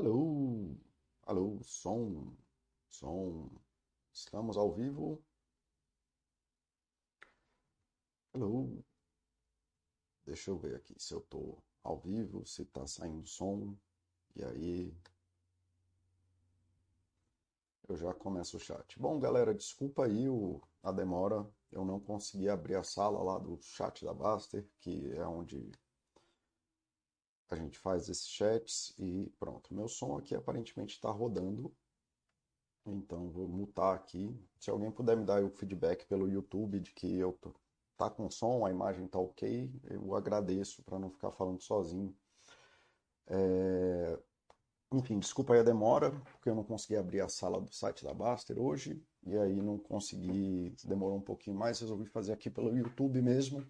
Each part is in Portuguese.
Alô, alô, som, som. Estamos ao vivo? Alô. Deixa eu ver aqui se eu tô ao vivo, se tá saindo som. E aí, eu já começo o chat. Bom, galera, desculpa aí o, a demora. Eu não consegui abrir a sala lá do chat da Baster, que é onde a gente faz esses chats e pronto. Meu som aqui aparentemente está rodando, então vou mutar aqui. Se alguém puder me dar o feedback pelo YouTube de que eu tô, tá com som, a imagem tá ok, eu agradeço para não ficar falando sozinho. É... Enfim, desculpa aí a demora, porque eu não consegui abrir a sala do site da Baster hoje, e aí não consegui, demorou um pouquinho mais, resolvi fazer aqui pelo YouTube mesmo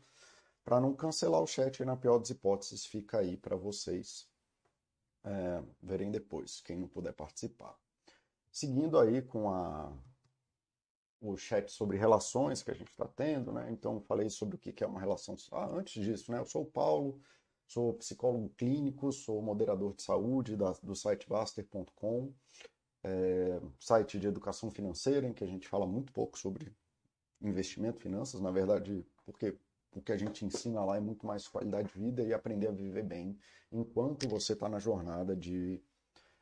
para não cancelar o chat, na pior das hipóteses, fica aí para vocês é, verem depois, quem não puder participar. Seguindo aí com a, o chat sobre relações que a gente está tendo, né? Então, falei sobre o que é uma relação. Ah, antes disso, né? Eu sou o Paulo, sou psicólogo clínico, sou moderador de saúde da, do site Baster.com, é, site de educação financeira, em que a gente fala muito pouco sobre investimento, finanças, na verdade, porque o que a gente ensina lá é muito mais qualidade de vida e aprender a viver bem enquanto você está na jornada de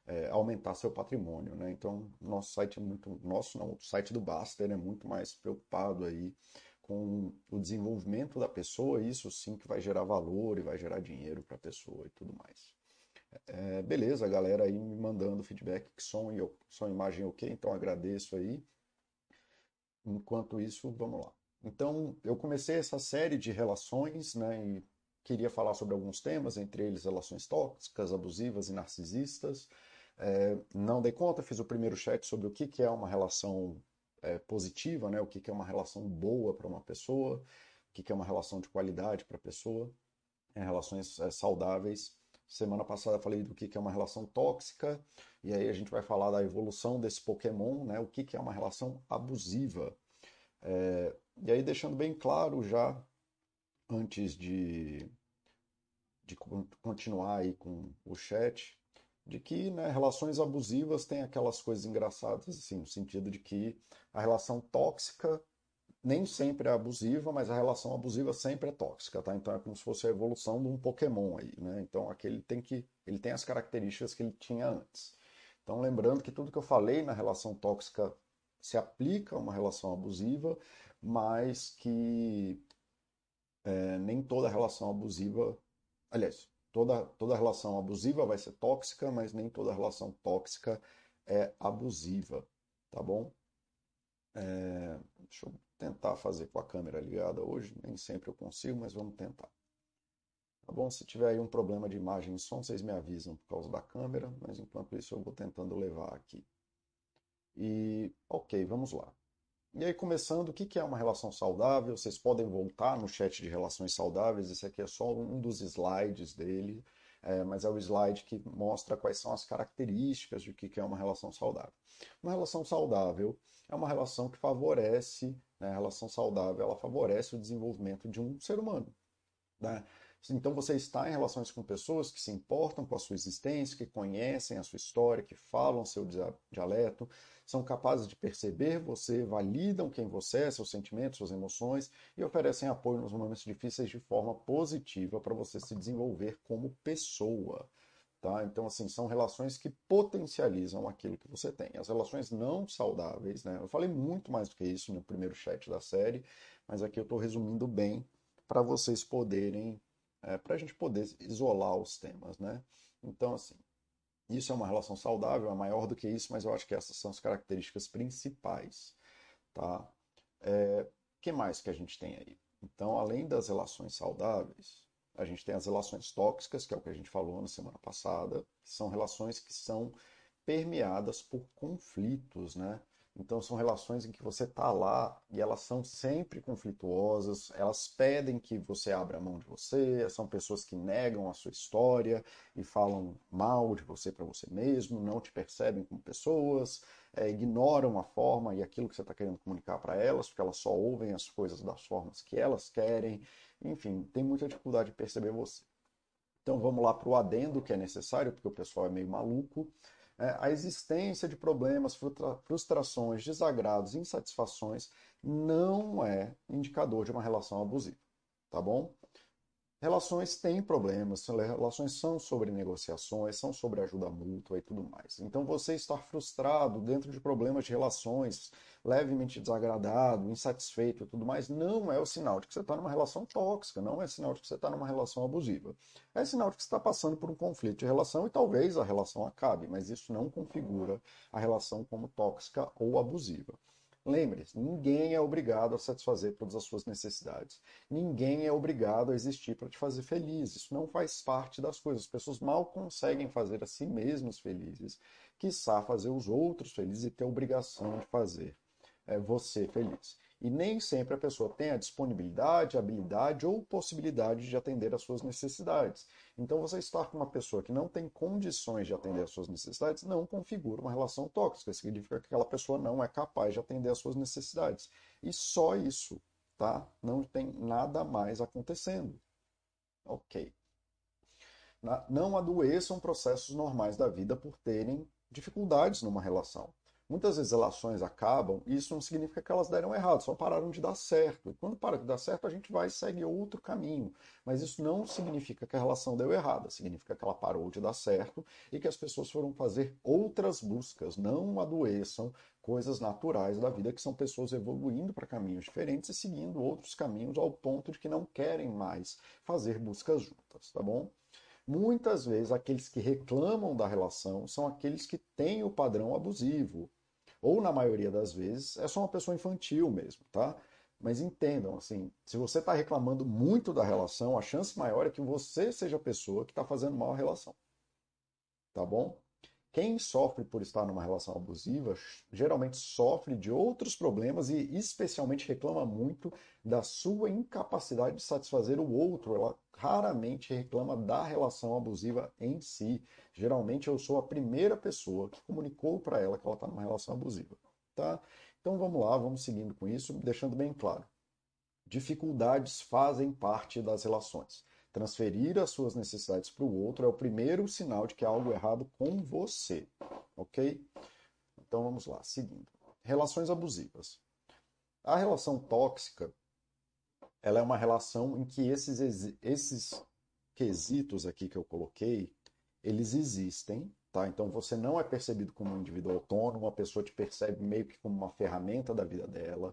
é, aumentar seu patrimônio, né? Então, nosso site é muito, nosso não, o site do Baster é muito mais preocupado aí com o desenvolvimento da pessoa, isso sim que vai gerar valor e vai gerar dinheiro para a pessoa e tudo mais. É, beleza, galera aí me mandando feedback que som e som imagem ok, então agradeço aí. Enquanto isso, vamos lá. Então, eu comecei essa série de relações, né, e queria falar sobre alguns temas, entre eles relações tóxicas, abusivas e narcisistas. É, não dei conta, fiz o primeiro chat sobre o que, que é uma relação é, positiva, né, o que, que é uma relação boa para uma pessoa, o que, que é uma relação de qualidade para a pessoa, é, relações saudáveis. Semana passada falei do que, que é uma relação tóxica, e aí a gente vai falar da evolução desse Pokémon, né, o que, que é uma relação abusiva. É, e aí, deixando bem claro já, antes de, de continuar aí com o chat, de que né, relações abusivas têm aquelas coisas engraçadas, assim, no sentido de que a relação tóxica nem sempre é abusiva, mas a relação abusiva sempre é tóxica, tá? Então é como se fosse a evolução de um Pokémon aí, né? Então aquele tem que ele tem as características que ele tinha antes. Então lembrando que tudo que eu falei na relação tóxica se aplica a uma relação abusiva, mas que é, nem toda relação abusiva, aliás, toda, toda relação abusiva vai ser tóxica, mas nem toda relação tóxica é abusiva, tá bom? É, deixa eu tentar fazer com a câmera ligada hoje, nem sempre eu consigo, mas vamos tentar. Tá bom? Se tiver aí um problema de imagem e som, vocês me avisam por causa da câmera, mas enquanto isso eu vou tentando levar aqui. E ok, vamos lá. E aí, começando, o que é uma relação saudável? Vocês podem voltar no chat de relações saudáveis, esse aqui é só um dos slides dele, é, mas é o slide que mostra quais são as características de que é uma relação saudável. Uma relação saudável é uma relação que favorece, né, a relação saudável, ela favorece o desenvolvimento de um ser humano. Né? Então você está em relações com pessoas que se importam com a sua existência, que conhecem a sua história, que falam seu dialeto, são capazes de perceber você, validam quem você é, seus sentimentos, suas emoções e oferecem apoio nos momentos difíceis de forma positiva para você se desenvolver como pessoa. Tá? Então, assim, são relações que potencializam aquilo que você tem. As relações não saudáveis, né? Eu falei muito mais do que isso no primeiro chat da série, mas aqui eu estou resumindo bem para vocês poderem, é, para a gente poder isolar os temas, né? Então, assim, isso é uma relação saudável, é maior do que isso, mas eu acho que essas são as características principais. Tá? É, que mais que a gente tem aí? Então, além das relações saudáveis, a gente tem as relações tóxicas, que é o que a gente falou na semana passada, que são relações que são permeadas por conflitos, né? Então são relações em que você está lá e elas são sempre conflituosas, elas pedem que você abra a mão de você, são pessoas que negam a sua história e falam mal de você para você mesmo, não te percebem como pessoas, é, ignoram a forma e aquilo que você está querendo comunicar para elas, porque elas só ouvem as coisas das formas que elas querem, enfim, tem muita dificuldade de perceber você. Então vamos lá para o adendo que é necessário, porque o pessoal é meio maluco. É, a existência de problemas, frustrações, desagrados, insatisfações não é indicador de uma relação abusiva, tá bom? Relações têm problemas, relações são sobre negociações, são sobre ajuda mútua e tudo mais. Então, você estar frustrado dentro de problemas de relações, levemente desagradado, insatisfeito e tudo mais, não é o sinal de que você está numa relação tóxica, não é sinal de que você está numa relação abusiva. É sinal de que você está passando por um conflito de relação e talvez a relação acabe, mas isso não configura a relação como tóxica ou abusiva. Lembre-se, ninguém é obrigado a satisfazer todas as suas necessidades. Ninguém é obrigado a existir para te fazer feliz. Isso não faz parte das coisas. As pessoas mal conseguem fazer a si mesmos felizes, quiçá fazer os outros felizes e ter a obrigação de fazer é, você feliz. E nem sempre a pessoa tem a disponibilidade, habilidade ou possibilidade de atender às suas necessidades. Então, você estar com uma pessoa que não tem condições de atender às suas necessidades não configura uma relação tóxica. Significa que aquela pessoa não é capaz de atender às suas necessidades. E só isso, tá? Não tem nada mais acontecendo. Ok. Não adoeçam processos normais da vida por terem dificuldades numa relação. Muitas vezes relações acabam e isso não significa que elas deram errado, só pararam de dar certo. E quando para de dar certo, a gente vai e segue outro caminho. Mas isso não significa que a relação deu errada, significa que ela parou de dar certo e que as pessoas foram fazer outras buscas. Não adoeçam coisas naturais da vida, que são pessoas evoluindo para caminhos diferentes e seguindo outros caminhos ao ponto de que não querem mais fazer buscas juntas, tá bom? Muitas vezes, aqueles que reclamam da relação são aqueles que têm o padrão abusivo, ou na maioria das vezes é só uma pessoa infantil mesmo, tá? Mas entendam, assim, se você está reclamando muito da relação, a chance maior é que você seja a pessoa que está fazendo mal à relação. Tá bom? Quem sofre por estar numa relação abusiva geralmente sofre de outros problemas e especialmente reclama muito da sua incapacidade de satisfazer o outro. Ela raramente reclama da relação abusiva em si. Geralmente eu sou a primeira pessoa que comunicou para ela que ela está numa relação abusiva. Tá? Então vamos lá, vamos seguindo com isso, deixando bem claro. Dificuldades fazem parte das relações. Transferir as suas necessidades para o outro é o primeiro sinal de que há algo errado com você. Ok? Então vamos lá, seguindo. Relações abusivas. A relação tóxica ela é uma relação em que esses, esses quesitos aqui que eu coloquei, eles existem, tá? Então você não é percebido como um indivíduo autônomo, a pessoa te percebe meio que como uma ferramenta da vida dela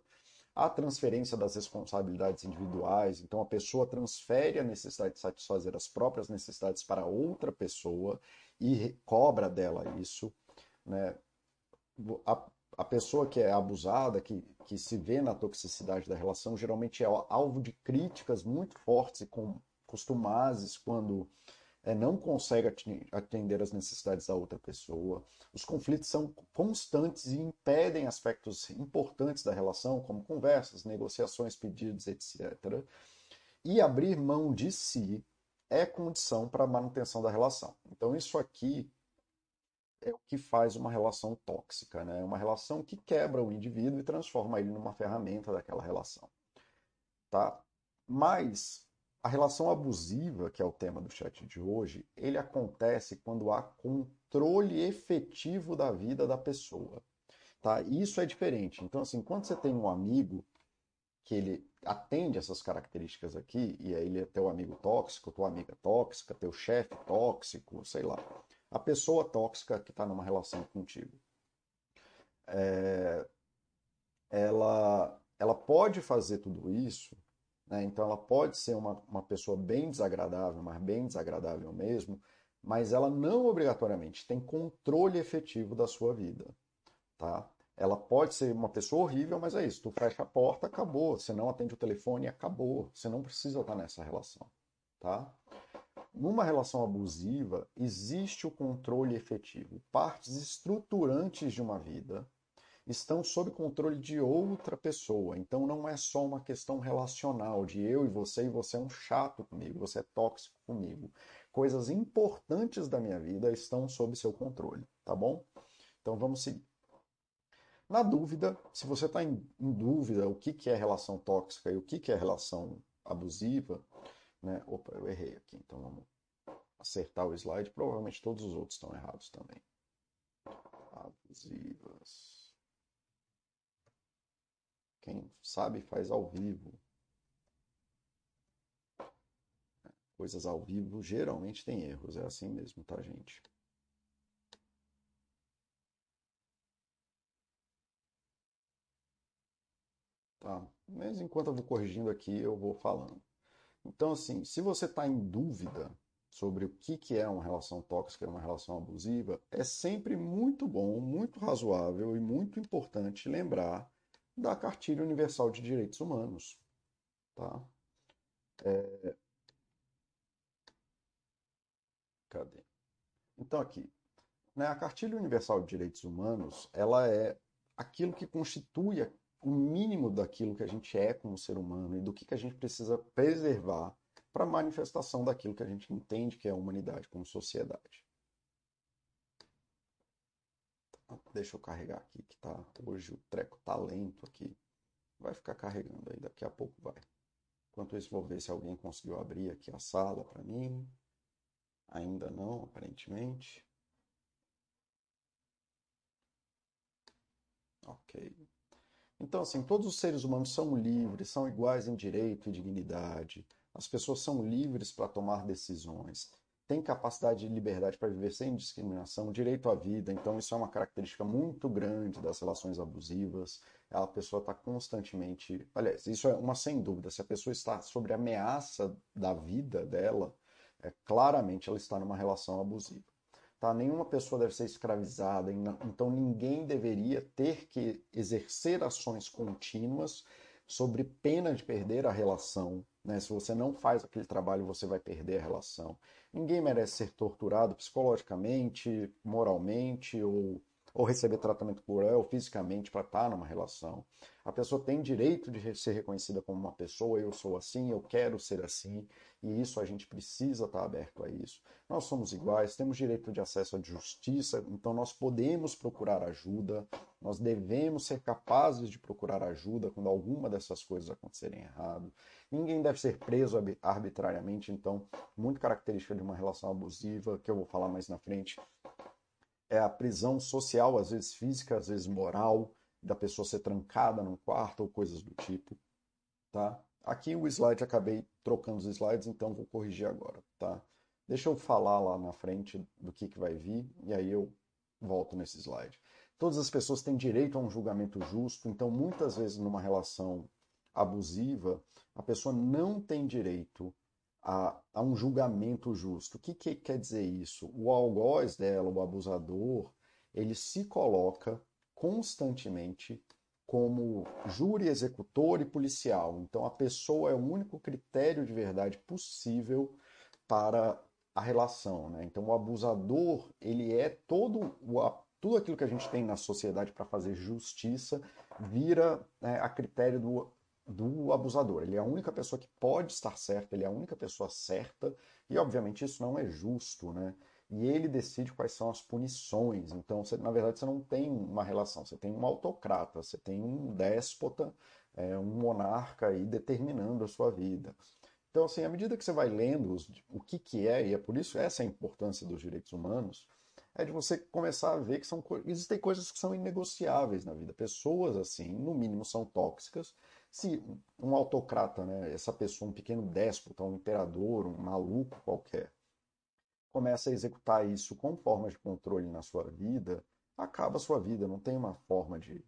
a transferência das responsabilidades individuais. Então, a pessoa transfere a necessidade de satisfazer as próprias necessidades para outra pessoa e cobra dela isso. Né? A, a pessoa que é abusada, que, que se vê na toxicidade da relação, geralmente é alvo de críticas muito fortes e com, costumazes quando não consegue atender às necessidades da outra pessoa. Os conflitos são constantes e impedem aspectos importantes da relação, como conversas, negociações, pedidos, etc. E abrir mão de si é condição para a manutenção da relação. Então, isso aqui é o que faz uma relação tóxica, né? Uma relação que quebra o indivíduo e transforma ele numa ferramenta daquela relação. Tá? Mas a relação abusiva, que é o tema do chat de hoje, ele acontece quando há controle efetivo da vida da pessoa. Tá? Isso é diferente. Então, assim, quando você tem um amigo que ele atende essas características aqui, e aí ele é teu amigo tóxico, tua amiga tóxica, teu chefe tóxico, sei lá. A pessoa tóxica que está numa relação contigo. É... Ela, ela pode fazer tudo isso né? Então ela pode ser uma, uma pessoa bem desagradável, mas bem desagradável mesmo, mas ela não obrigatoriamente tem controle efetivo da sua vida. Tá? Ela pode ser uma pessoa horrível, mas é isso. Tu fecha a porta, acabou. Você não atende o telefone, acabou. Você não precisa estar nessa relação. Tá? Numa relação abusiva, existe o controle efetivo. Partes estruturantes de uma vida estão sob controle de outra pessoa. Então não é só uma questão relacional de eu e você e você é um chato comigo, você é tóxico comigo. Coisas importantes da minha vida estão sob seu controle, tá bom? Então vamos seguir. Na dúvida, se você está em, em, dúvida o que, que é relação tóxica e o que, que é relação abusiva, né? Opa, eu errei aqui, então vamos acertar o slide. Provavelmente todos os outros estão errados também. Abusivas. Quem sabe faz ao vivo. Coisas ao vivo geralmente tem erros, é assim mesmo, tá, gente? Tá? Mas enquanto eu vou corrigindo aqui, eu vou falando. Então, assim, se você está em dúvida sobre o que, que é uma relação tóxica e uma relação abusiva, é sempre muito bom, muito razoável e muito importante lembrar da Cartilha Universal de Direitos Humanos. Tá? É... Cadê? Então, aqui. Né, a Cartilha Universal de Direitos Humanos ela é aquilo que constitui o mínimo daquilo que a gente é como ser humano e do que, que a gente precisa preservar para a manifestação daquilo que a gente entende que é a humanidade como sociedade. Deixa eu carregar aqui, que tá hoje o treco tá lento aqui. Vai ficar carregando aí, daqui a pouco vai. Enquanto isso, vou ver se alguém conseguiu abrir aqui a sala para mim. Ainda não, aparentemente. Ok. Então, assim, todos os seres humanos são livres, são iguais em direito e dignidade. As pessoas são livres para tomar decisões, têm capacidade de liberdade para viver sem discriminação, direito à vida. Então, isso é uma característica muito grande das relações abusivas. A pessoa está constantemente. Aliás, isso é uma sem dúvida. Se a pessoa está sob ameaça da vida dela, é, claramente ela está numa relação abusiva. Tá? Nenhuma pessoa deve ser escravizada, então ninguém deveria ter que exercer ações contínuas sobre pena de perder a relação. Né? Se você não faz aquele trabalho, você vai perder a relação. Ninguém merece ser torturado psicologicamente, moralmente ou ou receber tratamento cruel fisicamente para estar tá numa relação. A pessoa tem direito de ser reconhecida como uma pessoa, eu sou assim, eu quero ser assim, e isso a gente precisa estar tá aberto a isso. Nós somos iguais, temos direito de acesso à justiça, então nós podemos procurar ajuda, nós devemos ser capazes de procurar ajuda quando alguma dessas coisas acontecerem errado. Ninguém deve ser preso arbitrariamente, então, muito característica de uma relação abusiva, que eu vou falar mais na frente, é a prisão social, às vezes física, às vezes moral, da pessoa ser trancada num quarto ou coisas do tipo, tá? Aqui o slide, acabei trocando os slides, então vou corrigir agora, tá? Deixa eu falar lá na frente do que, que vai vir, e aí eu volto nesse slide. Todas as pessoas têm direito a um julgamento justo, então muitas vezes numa relação abusiva, a pessoa não tem direito a, a um julgamento justo. O que, que quer dizer isso? O algoz dela, o abusador, ele se coloca constantemente como júri, executor e policial. Então a pessoa é o único critério de verdade possível para a relação. Né? Então o abusador ele é todo o, tudo aquilo que a gente tem na sociedade para fazer justiça vira né, a critério do do abusador. Ele é a única pessoa que pode estar certa, ele é a única pessoa certa, e obviamente isso não é justo, né? E ele decide quais são as punições. Então, você, na verdade, você não tem uma relação, você tem um autocrata, você tem um déspota, é, um monarca aí determinando a sua vida. Então, assim, à medida que você vai lendo os, o que, que é, e é por isso essa é a importância dos direitos humanos, é de você começar a ver que são, existem coisas que são inegociáveis na vida. Pessoas, assim, no mínimo, são tóxicas, se um autocrata, né, essa pessoa, um pequeno déspota, um imperador, um maluco qualquer, começa a executar isso com formas de controle na sua vida, acaba a sua vida, não tem uma forma de,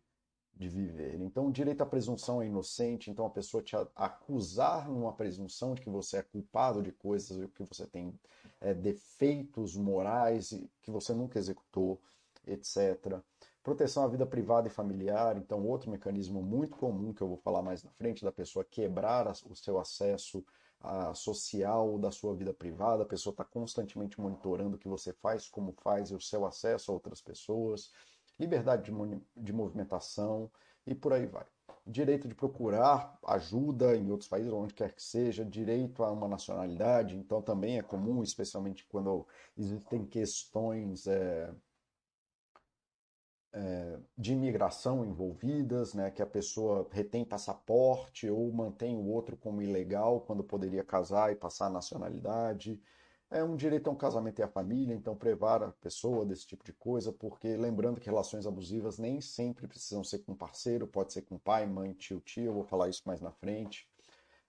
de viver. Então, o direito à presunção é inocente, então a pessoa te acusar numa presunção de que você é culpado de coisas, que você tem é, defeitos morais que você nunca executou, etc. Proteção à vida privada e familiar, então outro mecanismo muito comum que eu vou falar mais na frente, da pessoa quebrar o seu acesso a social da sua vida privada, a pessoa está constantemente monitorando o que você faz, como faz e o seu acesso a outras pessoas, liberdade de, de movimentação e por aí vai. Direito de procurar ajuda em outros países, onde quer que seja, direito a uma nacionalidade, então também é comum, especialmente quando existem questões é, é, de imigração envolvidas, né, que a pessoa retém passaporte ou mantém o outro como ilegal quando poderia casar e passar a nacionalidade. É um direito a um casamento e à família, então privar a pessoa desse tipo de coisa, porque lembrando que relações abusivas nem sempre precisam ser com parceiro, pode ser com pai, mãe, tio, tio, eu vou falar isso mais na frente.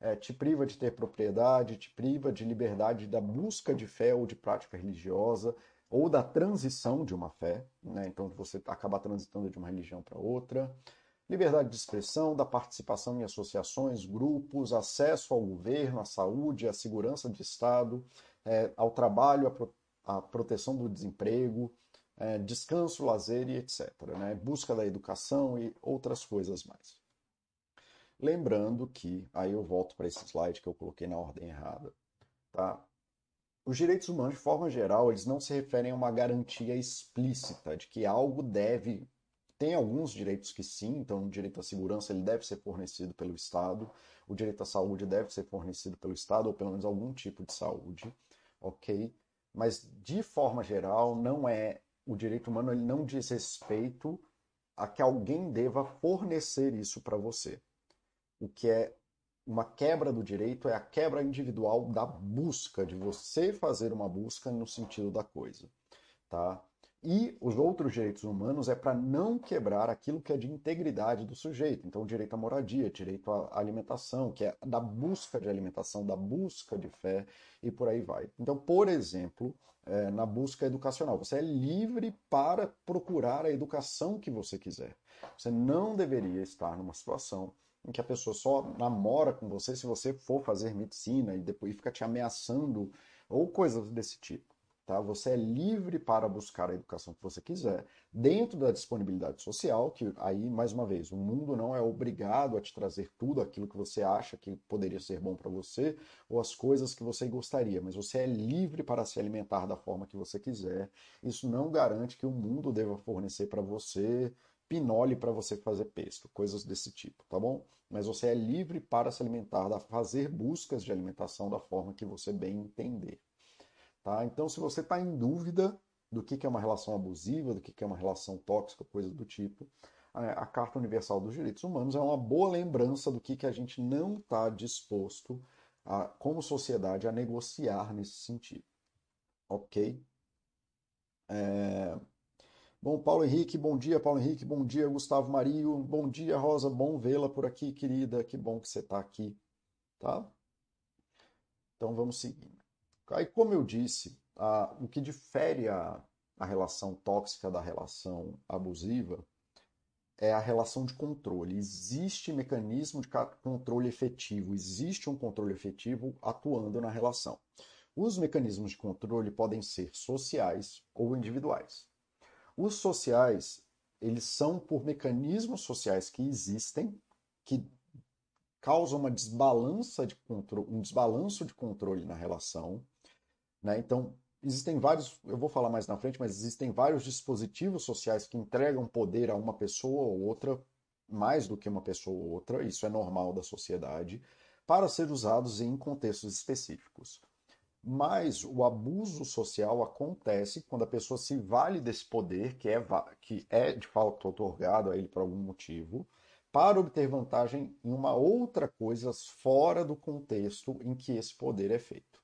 É, te priva de ter propriedade, te priva de liberdade da busca de fé ou de prática religiosa, ou da transição de uma fé, né? então você acaba transitando de uma religião para outra. Liberdade de expressão, da participação em associações, grupos, acesso ao governo, à saúde, à segurança de Estado, é, ao trabalho, à, pro, à, proteção do desemprego, é, descanso, lazer e etc. Né? Busca da educação e outras coisas mais. Lembrando que, aí eu volto para esse slide que eu coloquei na ordem errada, tá? Os direitos humanos, de forma geral, eles não se referem a uma garantia explícita de que algo deve. Tem alguns direitos que sim, então o direito à segurança ele deve ser fornecido pelo Estado, o direito à saúde deve ser fornecido pelo Estado, ou pelo menos algum tipo de saúde ok? Mas de forma geral, não é o direito humano ele não diz respeito a que alguém deva fornecer isso para você. O que é uma quebra do direito é a quebra individual da busca, de você fazer uma busca no sentido da coisa, tá? E os outros direitos humanos é para não quebrar aquilo que é de integridade do sujeito. Então, direito à moradia, direito à alimentação, que é da busca de alimentação, da busca de fé e por aí vai. Então, por exemplo, é, na busca educacional, você é livre para procurar a educação que você quiser. Você não deveria estar numa situação em que a pessoa só namora com você se você for fazer medicina e depois fica te ameaçando ou coisas desse tipo. Tá? Você é livre para buscar a educação que você quiser, dentro da disponibilidade social, que aí, mais uma vez, o mundo não é obrigado a te trazer tudo aquilo que você acha que poderia ser bom para você, ou as coisas que você gostaria, mas você é livre para se alimentar da forma que você quiser. Isso não garante que o mundo deva fornecer para você pinole para você fazer pesto, coisas desse tipo, tá bom? Mas você é livre para se alimentar, fazer buscas de alimentação da forma que você bem entender. Tá? Então, se você está em dúvida do que é uma relação abusiva, do que é uma relação tóxica, coisa do tipo, a Carta Universal dos Direitos Humanos é uma boa lembrança do que a gente não está disposto, a, como sociedade, a negociar nesse sentido. Ok? É... Bom, Paulo Henrique, bom dia, Paulo Henrique, bom dia, Gustavo Mario, bom dia, Rosa, bom vê-la por aqui, querida, que bom que você está aqui, tá? Então vamos seguir. Aí, como eu disse, a, o que difere a, a relação tóxica da relação abusiva é a relação de controle. Existe mecanismo de controle efetivo, existe um controle efetivo atuando na relação. Os mecanismos de controle podem ser sociais ou individuais. Os sociais, eles são por mecanismos sociais que existem, que causam uma desbalança de controle, um desbalanço de controle na relação, né? Então, existem vários, eu vou falar mais na frente, mas existem vários dispositivos sociais que entregam poder a uma pessoa ou outra, mais do que uma pessoa ou outra, isso é normal da sociedade, para ser usados em contextos específicos. Mas o abuso social acontece quando a pessoa se vale desse poder, que é, que é de fato otorgado a ele por algum motivo, para obter vantagem em uma outra coisa fora do contexto em que esse poder é feito.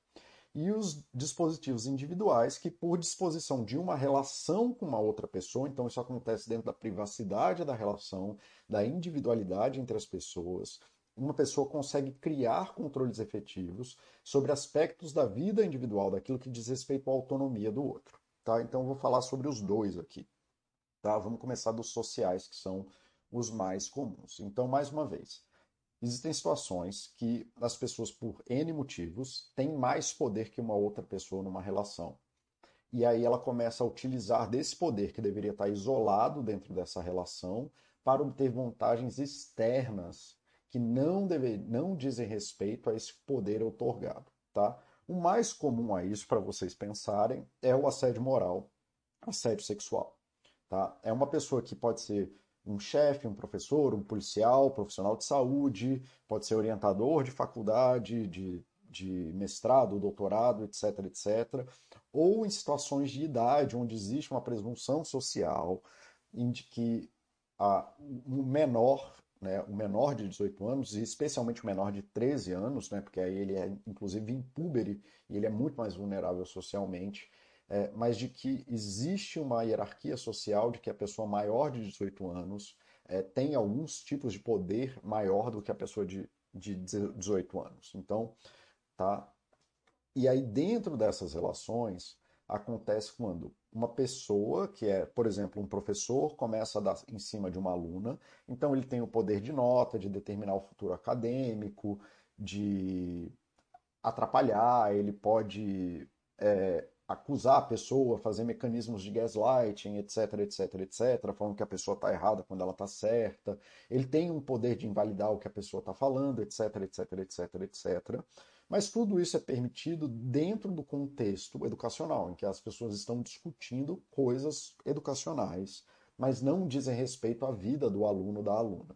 E os dispositivos individuais, que por disposição de uma relação com uma outra pessoa, então isso acontece dentro da privacidade da relação, da individualidade entre as pessoas, uma pessoa consegue criar controles efetivos sobre aspectos da vida individual, daquilo que diz respeito à autonomia do outro. Tá? Então eu vou falar sobre os dois aqui. Tá? Vamos começar dos sociais, que são os mais comuns. Então, mais uma vez, Existem situações que as pessoas, por N motivos, têm mais poder que uma outra pessoa numa relação. E aí ela começa a utilizar desse poder que deveria estar isolado dentro dessa relação para obter vantagens externas que não, deve, não dizem respeito a esse poder otorgado. Tá? O mais comum a isso, para vocês pensarem, é o assédio moral, assédio sexual. Tá? É uma pessoa que pode ser um chefe, um professor, um policial, profissional de saúde, pode ser orientador de faculdade, de, de mestrado, doutorado, etc, etc. Ou em situações de idade, onde existe uma presunção social de que a, o menor né, o menor de 18 anos, e especialmente o menor de 13 anos, né, porque aí ele é inclusive impúbere e ele é muito mais vulnerável socialmente, é, mas de que existe uma hierarquia social de que a pessoa maior de 18 anos é, tem alguns tipos de poder maior do que a pessoa de, de 18 anos. Então, tá? E aí dentro dessas relações acontece quando uma pessoa que é, por exemplo, um professor começa a dar em cima de uma aluna, então ele tem o poder de nota, de determinar o futuro acadêmico, de atrapalhar, ele pode é, acusar a pessoa, fazer mecanismos de gaslighting, etc, etc, etc, falando que a pessoa está errada quando ela está certa. Ele tem um poder de invalidar o que a pessoa está falando, etc, etc, etc, etc. Mas tudo isso é permitido dentro do contexto educacional, em que as pessoas estão discutindo coisas educacionais, mas não dizem respeito à vida do aluno ou da aluna.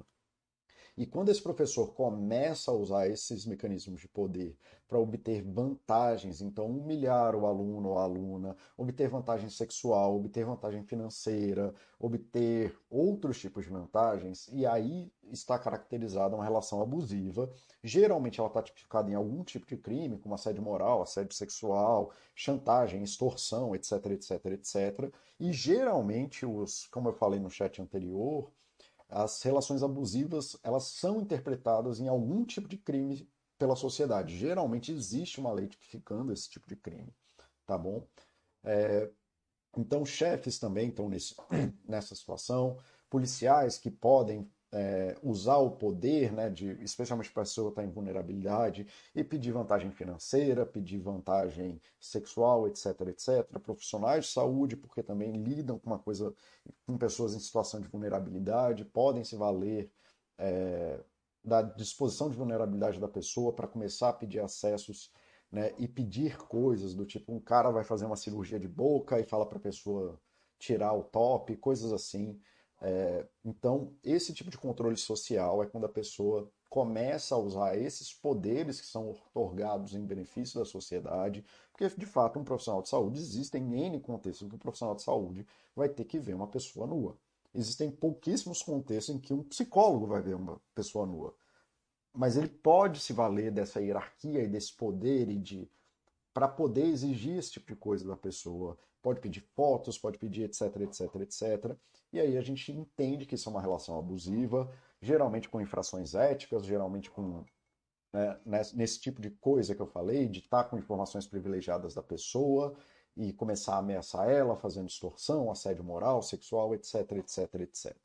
E quando esse professor começa a usar esses mecanismos de poder para obter vantagens, então humilhar o aluno ou a aluna, obter vantagem sexual, obter vantagem financeira, obter outros tipos de vantagens, e aí está caracterizada uma relação abusiva. Geralmente ela está tipificada em algum tipo de crime, como assédio moral, assédio sexual, chantagem, extorsão, etc, etc, etc. E geralmente os, como eu falei no chat anterior, as relações abusivas elas são interpretadas em algum tipo de crime pela sociedade. Geralmente existe uma lei tipificando esse tipo de crime, tá bom? É, então chefes também estão nesse, nessa situação, policiais que podem é, usar o poder, né, de, especialmente para a pessoa estar tá em vulnerabilidade, e pedir vantagem financeira, pedir vantagem sexual, etc, etc. Profissionais de saúde, porque também lidam com uma coisa, com pessoas em situação de vulnerabilidade, podem se valer é, da disposição de vulnerabilidade da pessoa para começar a pedir acessos né, e pedir coisas do tipo um cara vai fazer uma cirurgia de boca e fala para a pessoa tirar o top, coisas assim. É, então, esse tipo de controle social é quando a pessoa começa a usar esses poderes que são otorgados em benefício da sociedade, porque de fato um profissional de saúde existem N contextos que um profissional de saúde vai ter que ver uma pessoa nua. Existem pouquíssimos contextos em que um psicólogo vai ver uma pessoa nua. Mas ele pode se valer dessa hierarquia e desse poder e de para poder exigir esse tipo de coisa da pessoa. Pode pedir fotos, pode pedir etc, etc, etc. E aí a gente entende que isso é uma relação abusiva, geralmente com infrações éticas, geralmente com né, nesse tipo de coisa que eu falei, de estar com informações privilegiadas da pessoa e começar a ameaçar ela, fazendo extorsão, assédio moral, sexual, etc, etc, etc.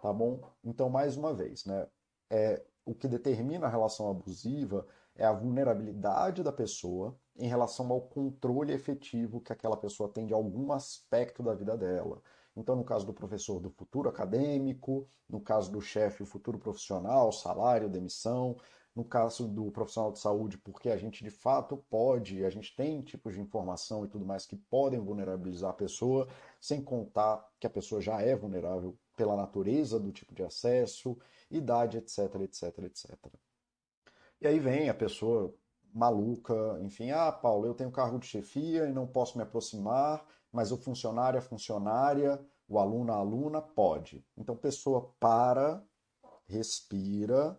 Tá bom? Então, mais uma vez, né, é, o que determina a relação abusiva é a vulnerabilidade da pessoa em relação ao controle efetivo que aquela pessoa tem de algum aspecto da vida dela. Então, no caso do professor, do futuro acadêmico, no caso do chefe, o futuro profissional, salário, demissão, no caso do profissional de saúde, porque a gente de fato pode, a gente tem tipos de informação e tudo mais que podem vulnerabilizar a pessoa, sem contar que a pessoa já é vulnerável pela natureza do tipo de acesso, idade, etc, etc, etc. E aí vem a pessoa maluca, enfim, ah, Paulo, eu tenho cargo de chefia e não posso me aproximar mas o funcionário, a funcionária, o aluno, a aluna, pode. Então, pessoa para, respira,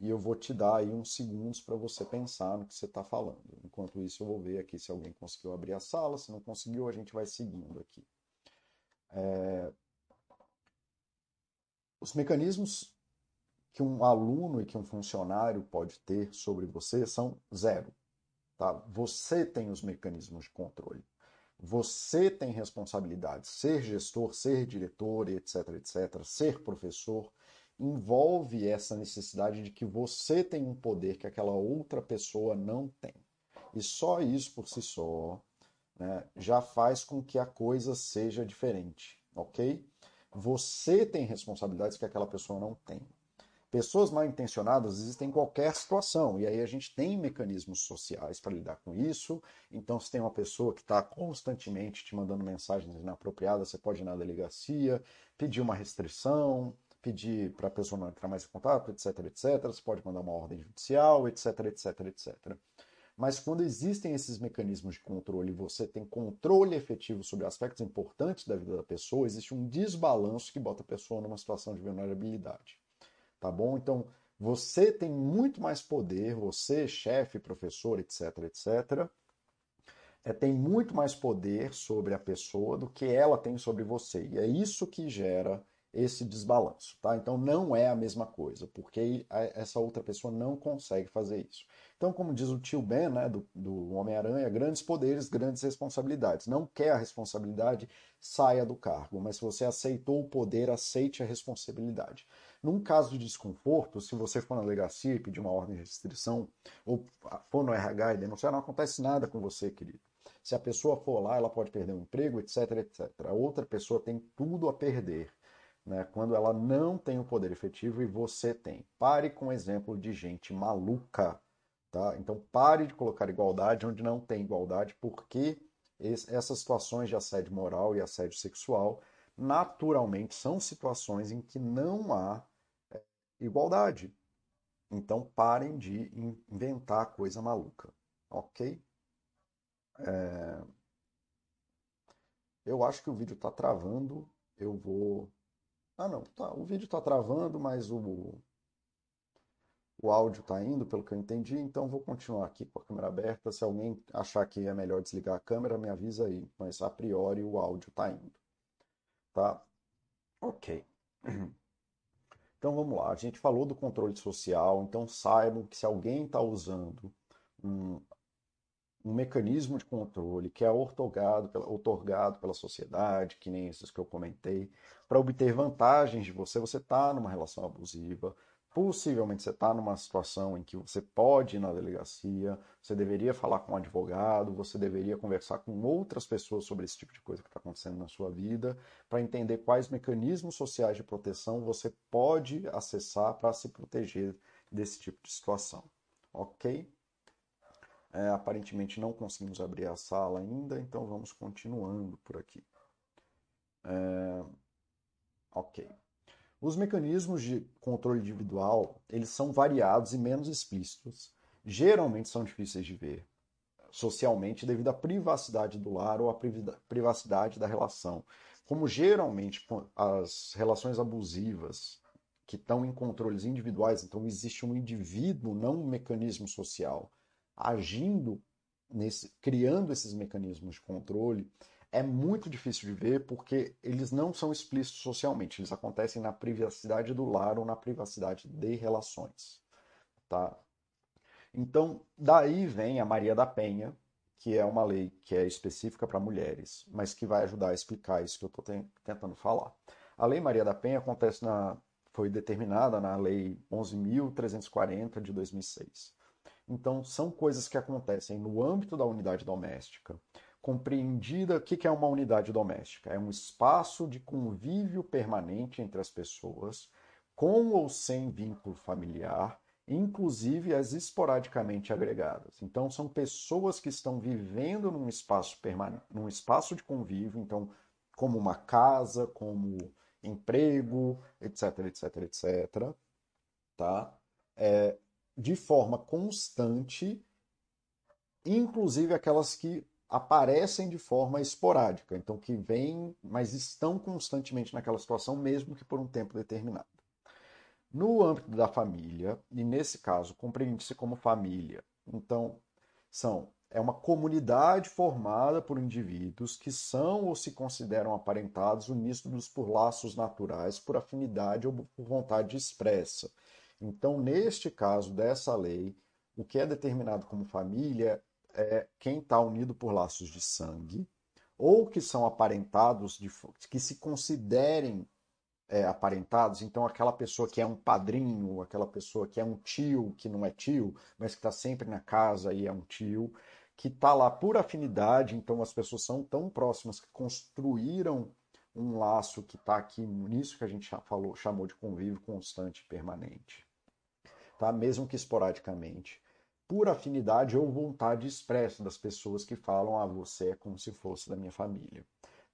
e eu vou te dar aí uns segundos para você pensar no que você está falando. Enquanto isso, eu vou ver aqui se alguém conseguiu abrir a sala. Se não conseguiu, a gente vai seguindo aqui. É... Os mecanismos que um aluno e que um funcionário pode ter sobre você são zero. Tá? Você tem os mecanismos de controle. Você tem responsabilidade. Ser gestor, ser diretor, etc, etc, ser professor, envolve essa necessidade de que você tem um poder que aquela outra pessoa não tem. E só isso por si só né, já faz com que a coisa seja diferente, ok? Você tem responsabilidades que aquela pessoa não tem. Pessoas mal intencionadas existem em qualquer situação, e aí a gente tem mecanismos sociais para lidar com isso. Então, se tem uma pessoa que está constantemente te mandando mensagens inapropriadas, você pode ir na delegacia, pedir uma restrição, pedir para a pessoa não entrar mais em contato, etc, etc. Você pode mandar uma ordem judicial, etc, etc, etc. Mas quando existem esses mecanismos de controle, você tem controle efetivo sobre aspectos importantes da vida da pessoa, existe um desbalanço que bota a pessoa numa situação de vulnerabilidade. Tá bom? Então, você tem muito mais poder, você, chefe, professor, etc, etc, é, tem muito mais poder sobre a pessoa do que ela tem sobre você. E é isso que gera esse desbalanço, tá? Então não é a mesma coisa, porque essa outra pessoa não consegue fazer isso. Então, como diz o tio Ben, né, do, do Homem-Aranha, grandes poderes, grandes responsabilidades. Não quer a responsabilidade, saia do cargo, mas se você aceitou o poder, aceite a responsabilidade. Num caso de desconforto, se você for na delegacia e pedir uma ordem de restrição, ou for no RH e denunciar, não acontece nada com você, querido. Se a pessoa for lá, ela pode perder o um emprego, etc, etc. A outra pessoa tem tudo a perder né, quando ela não tem o poder efetivo e você tem. Pare com o exemplo de gente maluca. Tá? Então pare de colocar igualdade onde não tem igualdade, porque essas situações de assédio moral e assédio sexual naturalmente são situações em que não há igualdade. Então parem de inventar coisa maluca, ok? É... Eu acho que o vídeo está travando. Eu vou ah, não, tá. O vídeo está travando, mas o, o áudio está indo, pelo que eu entendi, então vou continuar aqui com a câmera aberta. Se alguém achar que é melhor desligar a câmera, me avisa aí, mas a priori o áudio está indo. Tá? Ok. Então vamos lá, a gente falou do controle social, então saibam que se alguém está usando um, um mecanismo de controle que é otorgado pela, otorgado pela sociedade, que nem esses que eu comentei, para obter vantagens de você, você está numa relação abusiva, possivelmente você está numa situação em que você pode ir na delegacia, você deveria falar com um advogado, você deveria conversar com outras pessoas sobre esse tipo de coisa que está acontecendo na sua vida, para entender quais mecanismos sociais de proteção você pode acessar para se proteger desse tipo de situação. Ok? É, aparentemente não conseguimos abrir a sala ainda, então vamos continuando por aqui. É, ok. Os mecanismos de controle individual, eles são variados e menos explícitos. Geralmente são difíceis de ver socialmente devido à privacidade do lar ou à privacidade da relação. Como geralmente as relações abusivas que estão em controles individuais, então existe um indivíduo, não um mecanismo social agindo, nesse, criando esses mecanismos de controle, é muito difícil de ver porque eles não são explícitos socialmente, eles acontecem na privacidade do lar ou na privacidade de relações. Tá? Então, daí vem a Maria da Penha, que é uma lei que é específica para mulheres, mas que vai ajudar a explicar isso que eu estou tentando falar. A Lei Maria da Penha acontece na, foi determinada na Lei 11.340 de 2006. Então, são coisas que acontecem no âmbito da unidade doméstica. Compreendida, o que é uma unidade doméstica? É um espaço de convívio permanente entre as pessoas, com ou sem vínculo familiar, inclusive as esporadicamente agregadas. Então, são pessoas que estão vivendo num espaço permanente, num espaço de convívio, então, como uma casa, como emprego, etc, etc, etc. Tá? É, de forma constante, inclusive aquelas que aparecem de forma esporádica, então que vêm, mas estão constantemente naquela situação, mesmo que por um tempo determinado. No âmbito da família, e nesse caso compreende-se como família, então são é uma comunidade formada por indivíduos que são ou se consideram aparentados unidos por laços naturais, por afinidade ou por vontade expressa, então, neste caso dessa lei, o que é determinado como família é quem está unido por laços de sangue, ou que são aparentados, de, que se considerem é, aparentados, então aquela pessoa que é um padrinho, aquela pessoa que é um tio, que não é tio, mas que está sempre na casa e é um tio, que está lá por afinidade, então as pessoas são tão próximas que construíram um laço que está aqui nisso que a gente falou, chamou de convívio constante e permanente tá? mesmo que esporadicamente, por afinidade ou vontade expressa das pessoas que falam a ah, você é como se fosse da minha família.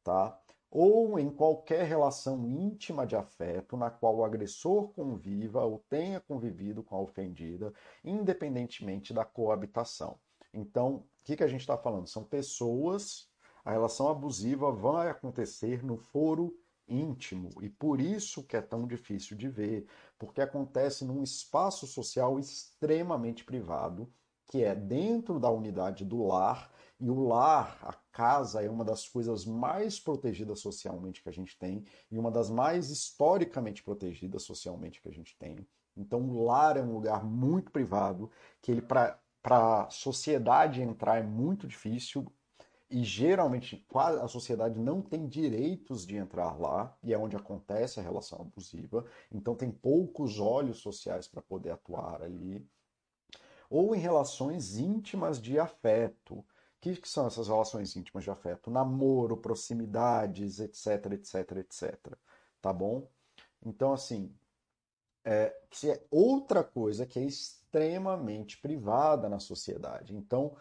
Tá? Ou em qualquer relação íntima de afeto na qual o agressor conviva ou tenha convivido com a ofendida, independentemente da coabitação. Então, o que, que a gente está falando? São pessoas, a relação abusiva vai acontecer no foro íntimo e por isso que é tão difícil de ver, porque acontece num espaço social extremamente privado, que é dentro da unidade do lar, e o lar, a casa, é uma das coisas mais protegidas socialmente que a gente tem e uma das mais historicamente protegidas socialmente que a gente tem. Então, o lar é um lugar muito privado, que ele para a sociedade entrar é muito difícil e geralmente a sociedade não tem direitos de entrar lá, e é onde acontece a relação abusiva, então tem poucos olhos sociais para poder atuar ali. Ou em relações íntimas de afeto. O que, que são essas relações íntimas de afeto? Namoro, proximidades, etc, etc, etc. Tá bom? Então, assim, é, é outra coisa que é extremamente privada na sociedade. Então,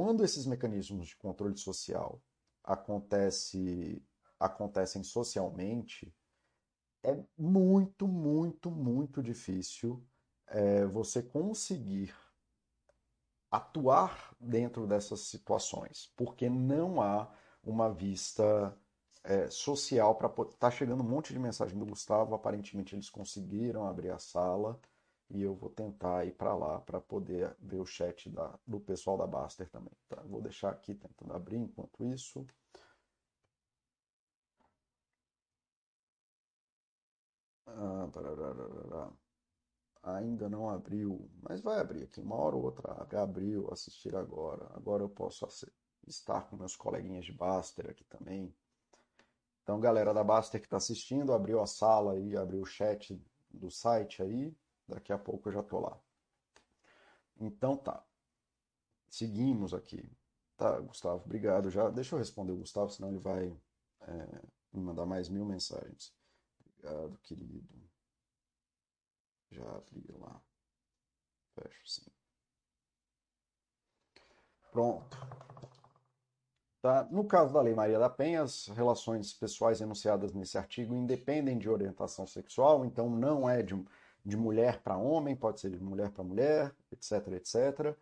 quando esses mecanismos de controle social acontece, acontecem socialmente, é muito, muito, muito difícil é, você conseguir atuar dentro dessas situações, porque não há uma vista é, social para. Tá chegando um monte de mensagem do Gustavo, aparentemente eles conseguiram abrir a sala e eu vou tentar ir para lá para poder ver o chat da, do pessoal da Baster também. Tá? Vou deixar aqui tentando abrir enquanto isso. Ah, Ainda não abriu, mas vai abrir aqui, uma hora ou outra abre. Abriu, assistir agora. Agora eu posso estar com meus coleguinhas de Baster aqui também. Então, galera da Baster que está assistindo, abriu a sala e abriu o chat do site aí. Daqui a pouco eu já estou lá. Então tá. Seguimos aqui. Tá, Gustavo, obrigado. Já deixa eu responder o Gustavo, senão ele vai é, me mandar mais mil mensagens. Obrigado, querido. Já abri lá. Fecho sim. Pronto. Tá? No caso da Lei Maria da Penha, as relações pessoais enunciadas nesse artigo independem de orientação sexual, então não é de de mulher para homem, pode ser de mulher para mulher, etc, etc.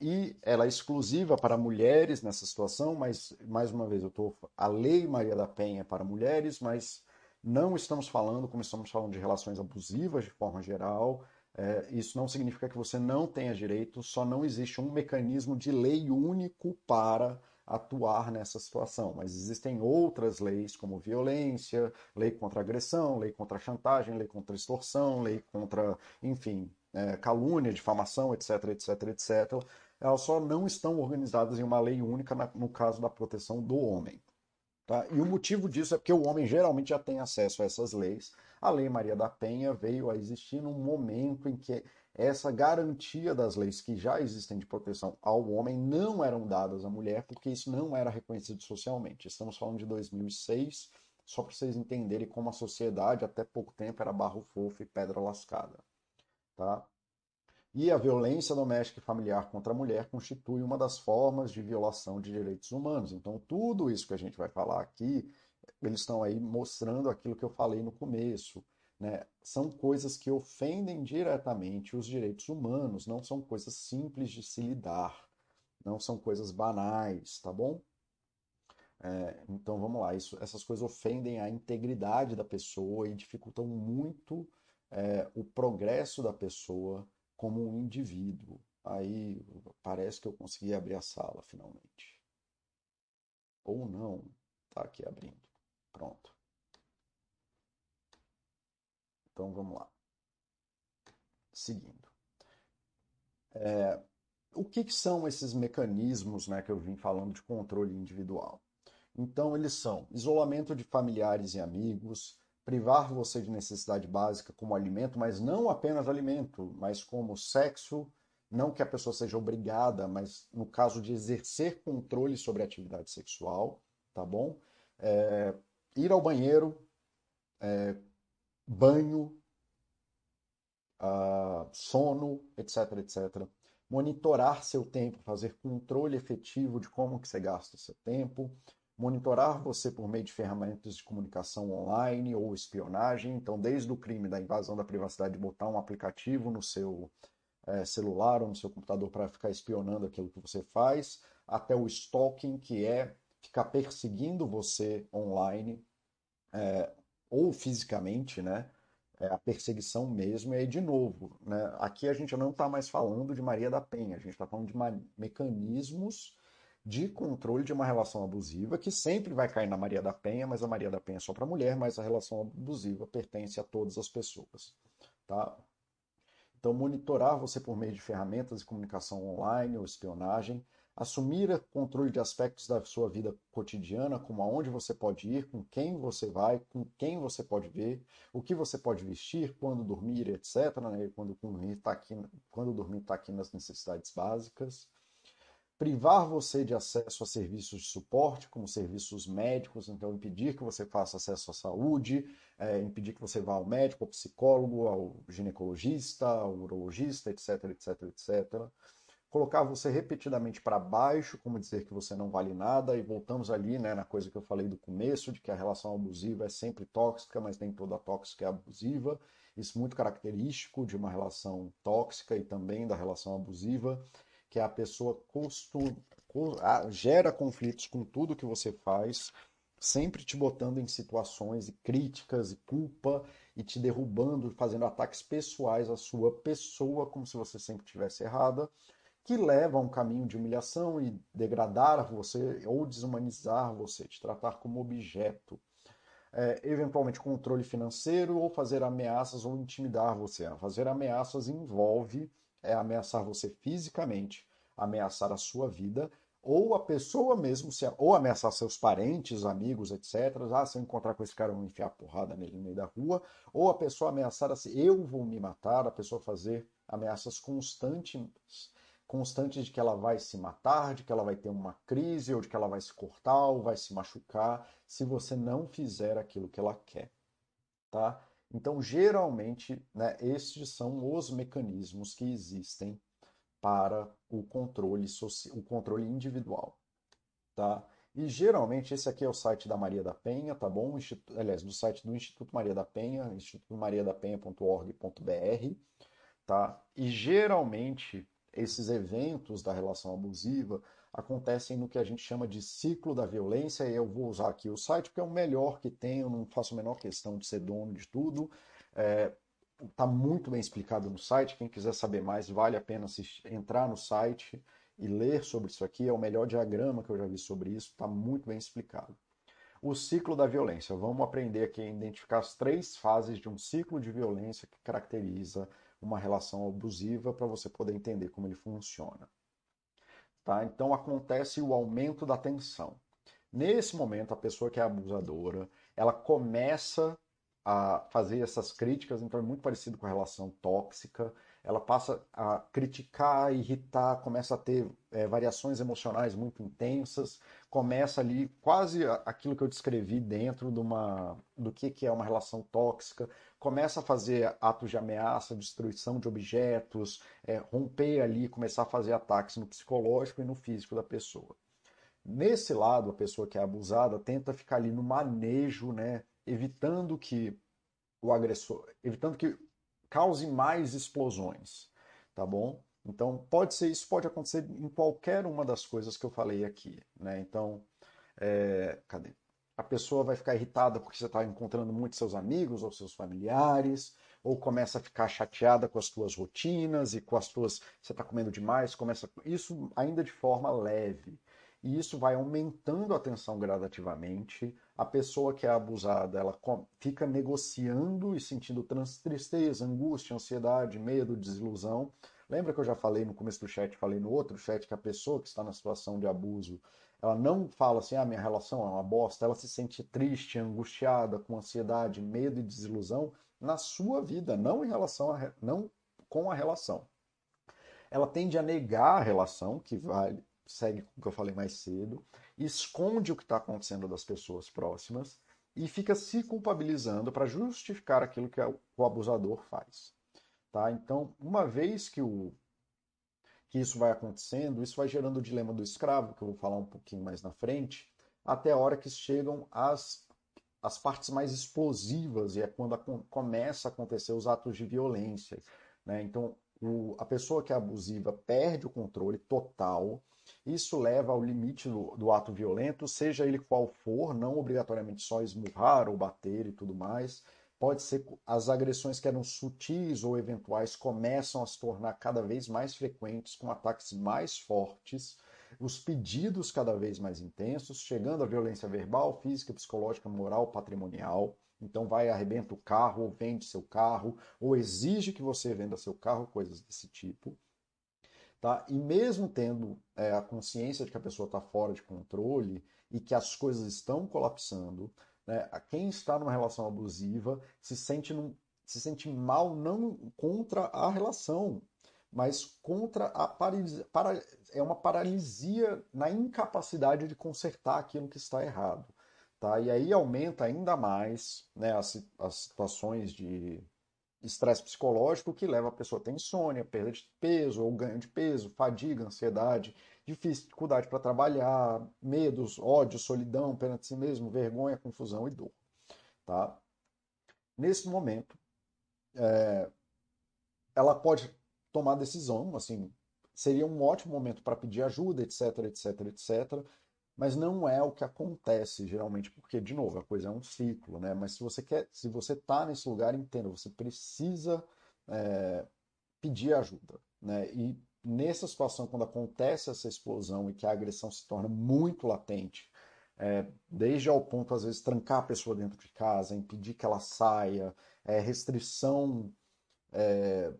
E ela é exclusiva para mulheres nessa situação, mas, mais uma vez, eu estou. A Lei Maria da Penha é para mulheres, mas não estamos falando, como estamos falando de relações abusivas de forma geral. É, isso não significa que você não tenha direito, só não existe um mecanismo de lei único para atuar nessa situação. Mas existem outras leis, como violência, lei contra agressão, lei contra chantagem, lei contra extorsão, lei contra, enfim, é, calúnia, difamação, etc, etc, etc. Elas só não estão organizadas em uma lei única na, no caso da proteção do homem. Tá? E o motivo disso é porque o homem geralmente já tem acesso a essas leis. A Lei Maria da Penha veio a existir num momento em que essa garantia das leis que já existem de proteção ao homem não eram dadas à mulher, porque isso não era reconhecido socialmente. Estamos falando de 2006, só para vocês entenderem como a sociedade até pouco tempo era barro fofo e pedra lascada. Tá? E a violência doméstica e familiar contra a mulher constitui uma das formas de violação de direitos humanos. Então, tudo isso que a gente vai falar aqui, eles estão aí mostrando aquilo que eu falei no começo né, são coisas que ofendem diretamente os direitos humanos, não são coisas simples de se lidar, não são coisas banais, tá bom? É, então vamos lá, isso, essas coisas ofendem a integridade da pessoa e dificultam muito é, o progresso da pessoa como um indivíduo. Aí parece que eu consegui abrir a sala finalmente. Ou não, tá aqui abrindo. Pronto. Então vamos lá. Seguindo. É, o que, que, são esses mecanismos né, que eu vim falando de controle individual? Então, eles são isolamento de familiares e amigos, privar você de necessidade básica como alimento, mas não apenas alimento, mas como sexo, não que a pessoa seja obrigada, mas no caso de exercer controle sobre a atividade sexual, tá bom? É, ir ao banheiro, é, banho, uh, sono, etc, etc. Monitorar seu tempo, fazer controle efetivo de como que você gasta seu tempo, monitorar você por meio de ferramentas de comunicação online ou espionagem. Então, desde o crime da invasão da privacidade, botar um aplicativo no seu é, celular ou no seu computador para ficar espionando aquilo que você faz, até o stalking, que é ficar perseguindo você online, é, ou fisicamente, né? É a perseguição mesmo, e aí de novo, né? Aqui a gente não está mais falando de Maria da Penha, a gente está falando de mecanismos de controle de uma relação abusiva que sempre vai cair na Maria da Penha, mas a Maria da Penha é só para mulher, mas a relação abusiva pertence a todas as pessoas, tá? Então, monitorar você por meio de ferramentas de comunicação online ou espionagem, assumir o controle de aspectos da sua vida cotidiana, como aonde você pode ir, com quem você vai, com quem você pode ver, o que você pode vestir, quando dormir, etc. Né? Quando dormir está aqui, quando dormir está aqui nas necessidades básicas privar você de acesso a serviços de suporte, como serviços médicos, então impedir que você faça acesso à saúde, é, impedir que você vá ao médico, ao psicólogo, ao ginecologista, ao urologista, etc, etc, etc. Colocar você repetidamente para baixo, como dizer que você não vale nada, e voltamos ali né, na coisa que eu falei do começo, de que a relação abusiva é sempre tóxica, mas nem toda tóxica é abusiva. Isso é muito característico de uma relação tóxica e também da relação abusiva que a pessoa costuma, gera conflitos com tudo que você faz, sempre te botando em situações de críticas e culpa e te derrubando, fazendo ataques pessoais à sua pessoa, como se você sempre tivesse errada, que leva a um caminho de humilhação e degradar você ou desumanizar você, te tratar como objeto. É, eventualmente controle financeiro ou fazer ameaças ou intimidar você. Fazer ameaças envolve é ameaçar você fisicamente, ameaçar a sua vida, ou a pessoa mesmo, ou ameaçar seus parentes, amigos, etc. Ah, se eu encontrar com esse cara, eu vou enfiar porrada nele no meio da rua. Ou a pessoa ameaçar assim, eu vou me matar, a pessoa fazer ameaças constantes, constantes de que ela vai se matar, de que ela vai ter uma crise, ou de que ela vai se cortar, ou vai se machucar, se você não fizer aquilo que ela quer. Tá? Então, geralmente, né, estes são os mecanismos que existem para o controle, o controle individual. Tá? E geralmente esse aqui é o site da Maria da Penha, tá bom? Instituto, aliás, do site do Instituto Maria da Penha, institutomariadapenha.org.br, tá? E geralmente esses eventos da relação abusiva acontecem no que a gente chama de ciclo da violência, e eu vou usar aqui o site porque é o melhor que tem, eu não faço a menor questão de ser dono de tudo. Está é, muito bem explicado no site, quem quiser saber mais, vale a pena entrar no site e ler sobre isso aqui, é o melhor diagrama que eu já vi sobre isso, está muito bem explicado. O ciclo da violência. Vamos aprender aqui a identificar as três fases de um ciclo de violência que caracteriza uma relação abusiva para você poder entender como ele funciona. Tá? Então acontece o aumento da tensão. Nesse momento, a pessoa que é abusadora, ela começa a fazer essas críticas, então é muito parecido com a relação tóxica. Ela passa a criticar, irritar, começa a ter é, variações emocionais muito intensas, começa ali quase aquilo que eu descrevi dentro de uma, do que, que é uma relação tóxica, começa a fazer atos de ameaça, destruição de objetos, é, romper ali, começar a fazer ataques no psicológico e no físico da pessoa. Nesse lado, a pessoa que é abusada tenta ficar ali no manejo, né, evitando que o agressor, evitando que cause mais explosões, tá bom? Então, pode ser isso, pode acontecer em qualquer uma das coisas que eu falei aqui, né? Então, é, cadê? a pessoa vai ficar irritada porque você está encontrando muitos seus amigos ou seus familiares, ou começa a ficar chateada com as tuas rotinas e com as tuas. Você está comendo demais, começa. Isso ainda de forma leve. E isso vai aumentando a tensão gradativamente. A pessoa que é abusada, ela fica negociando e sentindo tristeza, angústia, ansiedade, medo, desilusão. Lembra que eu já falei no começo do chat, falei no outro chat, que a pessoa que está na situação de abuso, ela não fala assim, ah, minha relação é uma bosta, ela se sente triste, angustiada, com ansiedade, medo e desilusão na sua vida, não em relação a, não com a relação. Ela tende a negar a relação, que vai, segue com o que eu falei mais cedo, esconde o que está acontecendo das pessoas próximas e fica se culpabilizando para justificar aquilo que o abusador faz. Tá? Então, uma vez que o que isso vai acontecendo, isso vai gerando o dilema do escravo, que eu vou falar um pouquinho mais na frente, até a hora que chegam as, as partes mais explosivas, e é quando a, começa a acontecer os atos de violência. Né? Então, o, a pessoa que é abusiva perde o controle total. Isso leva ao limite do, do, ato violento, seja ele qual for, não obrigatoriamente só esmurrar ou bater e tudo mais. Pode ser as agressões que eram sutis ou eventuais começam a se tornar cada vez mais frequentes, com ataques mais fortes, os pedidos cada vez mais intensos, chegando à violência verbal, física, psicológica, moral, patrimonial. Então vai arrebenta o carro, ou vende seu carro, ou exige que você venda seu carro, coisas desse tipo. Tá? E mesmo tendo é, a consciência de que a pessoa está fora de controle e que as coisas estão colapsando, né, quem está numa relação abusiva se sente, num, se sente mal não contra a relação, mas contra a paralisia, para, é uma paralisia na incapacidade de consertar aquilo que está errado. Tá? E aí aumenta ainda mais né, as, as situações de estresse psicológico que leva a pessoa a ter insônia, perda de peso ou ganho de peso, fadiga, ansiedade, dificuldade para trabalhar, medos, ódio, solidão perante si mesmo, vergonha, confusão e dor. Tá? Nesse momento, é, ela pode tomar decisão, assim, seria um ótimo momento para pedir ajuda, etc, etc, etc, mas não é o que acontece geralmente, porque, de novo, a coisa é um ciclo, né? Mas se você quer, se você está nesse lugar, entenda, você precisa é, pedir ajuda, né? E nessa situação, quando acontece essa explosão e que a agressão se torna muito latente, é, desde ao ponto, às vezes, trancar a pessoa dentro de casa, impedir que ela saia, é, restrição é,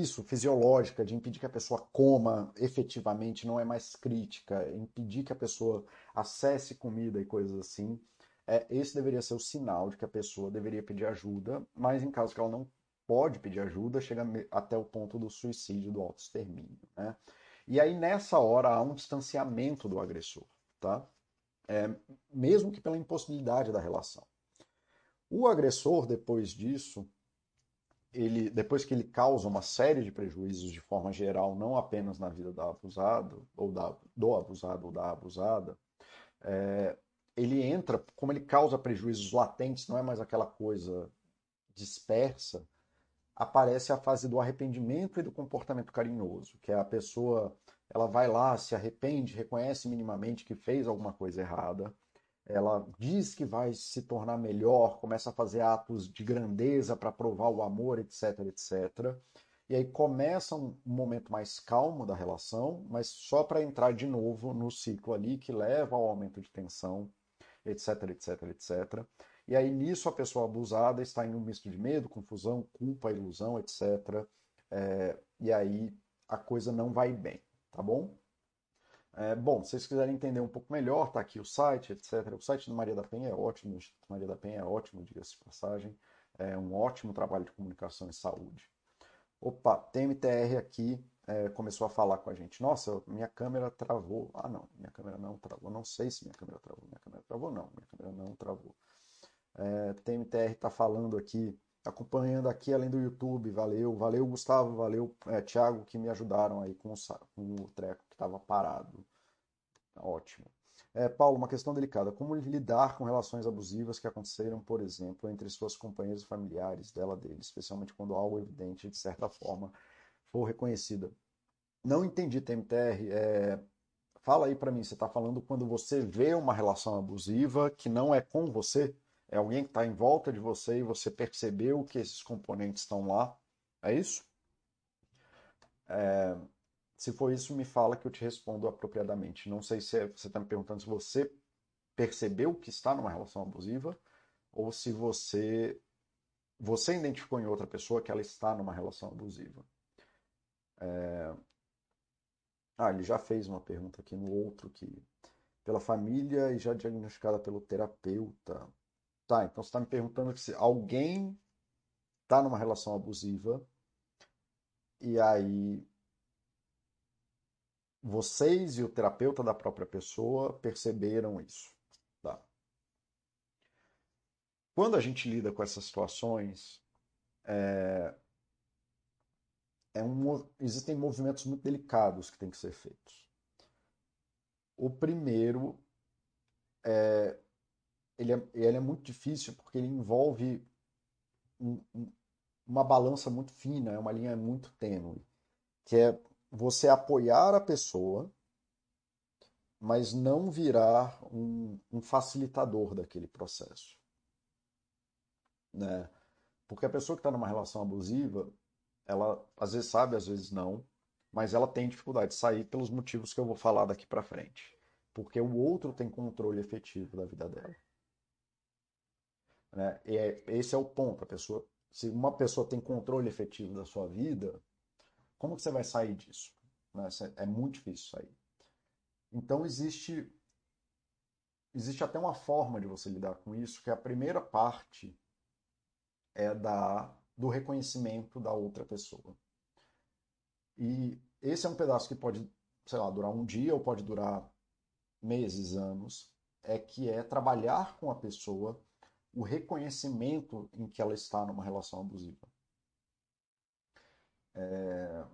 isso, fisiológica, de impedir que a pessoa coma efetivamente, não é mais crítica, impedir que a pessoa acesse comida e coisas assim, é, esse deveria ser o sinal de que a pessoa deveria pedir ajuda, mas em caso que ela não pode pedir ajuda, chega até o ponto do suicídio, do autoextermínio. Né? E aí, nessa hora, há um distanciamento do agressor, tá? É, mesmo que pela impossibilidade da relação. O agressor, depois disso, ele, depois que ele causa uma série de prejuízos de forma geral, não apenas na vida da abusada, ou da, do abusado ou da abusada, é, ele entra, como ele causa prejuízos latentes, não é mais aquela coisa dispersa, aparece a fase do arrependimento e do comportamento carinhoso, que é a pessoa, ela vai lá, se arrepende, reconhece minimamente que fez alguma coisa errada, ela diz que vai se tornar melhor, começa a fazer atos de grandeza para provar o amor, etc, etc. E aí começa um momento mais calmo da relação, mas só para entrar de novo no ciclo ali que leva ao aumento de tensão, etc, etc, etc. E aí nisso a pessoa abusada está em um misto de medo, confusão, culpa, ilusão, etc. É, e aí a coisa não vai bem, tá bom? É, bom, se vocês quiserem entender um pouco melhor, tá aqui o site, etc. O site do Maria da Penha é ótimo, o Instituto Maria da Penha é ótimo, diga-se de passagem. É um ótimo trabalho de comunicação e saúde. Opa, TMTR aqui é, começou a falar com a gente. Nossa, minha câmera travou. Ah, não, minha câmera não travou. Não sei se minha câmera travou. Minha câmera travou, não. Minha câmera não travou. É, TMTR está falando aqui, acompanhando aqui além do YouTube. Valeu, valeu Gustavo, valeu é, Thiago que me ajudaram aí com o, com o treco que estava parado. Ótimo. É, Paulo, uma questão delicada. Como lidar com relações abusivas que aconteceram, por exemplo, entre suas companheiras e familiares dela dele, especialmente quando algo evidente, de certa forma, for reconhecida? Não entendi, TMTR. É... Fala aí para mim, você está falando quando você vê uma relação abusiva que não é com você? É alguém que está em volta de você e você percebeu que esses componentes estão lá? É isso? É... Se for isso, me fala que eu te respondo apropriadamente. Não sei se é, você está me perguntando se você percebeu que está numa relação abusiva ou se você você identificou em outra pessoa que ela está numa relação abusiva. É... Ah, ele já fez uma pergunta aqui no outro que pela família e já diagnosticada pelo terapeuta. Tá, então você está me perguntando se alguém está numa relação abusiva e aí vocês e o terapeuta da própria pessoa perceberam isso. Tá? Quando a gente lida com essas situações, é, é um, existem movimentos muito delicados que têm que ser feitos. O primeiro é ele, é, ele é muito difícil porque ele envolve um, um, uma balança muito fina, é uma linha muito tênue, que é você apoiar a pessoa, mas não virar um, um facilitador daquele processo. Né? Porque a pessoa que está numa relação abusiva, ela às vezes sabe, às vezes não, mas ela tem dificuldade de sair pelos motivos que eu vou falar daqui para frente. Porque o outro tem controle efetivo da vida dela. Né? E é, esse é o ponto. A pessoa, se uma pessoa tem controle efetivo da sua vida, como que você vai sair disso? Né? É muito difícil sair. Então existe existe até uma forma de você lidar com isso, que a primeira parte é da do reconhecimento da outra pessoa. E esse é um pedaço que pode, sei lá, durar um dia ou pode durar meses, anos, é que é trabalhar com a pessoa o reconhecimento em que ela está numa relação abusiva. É...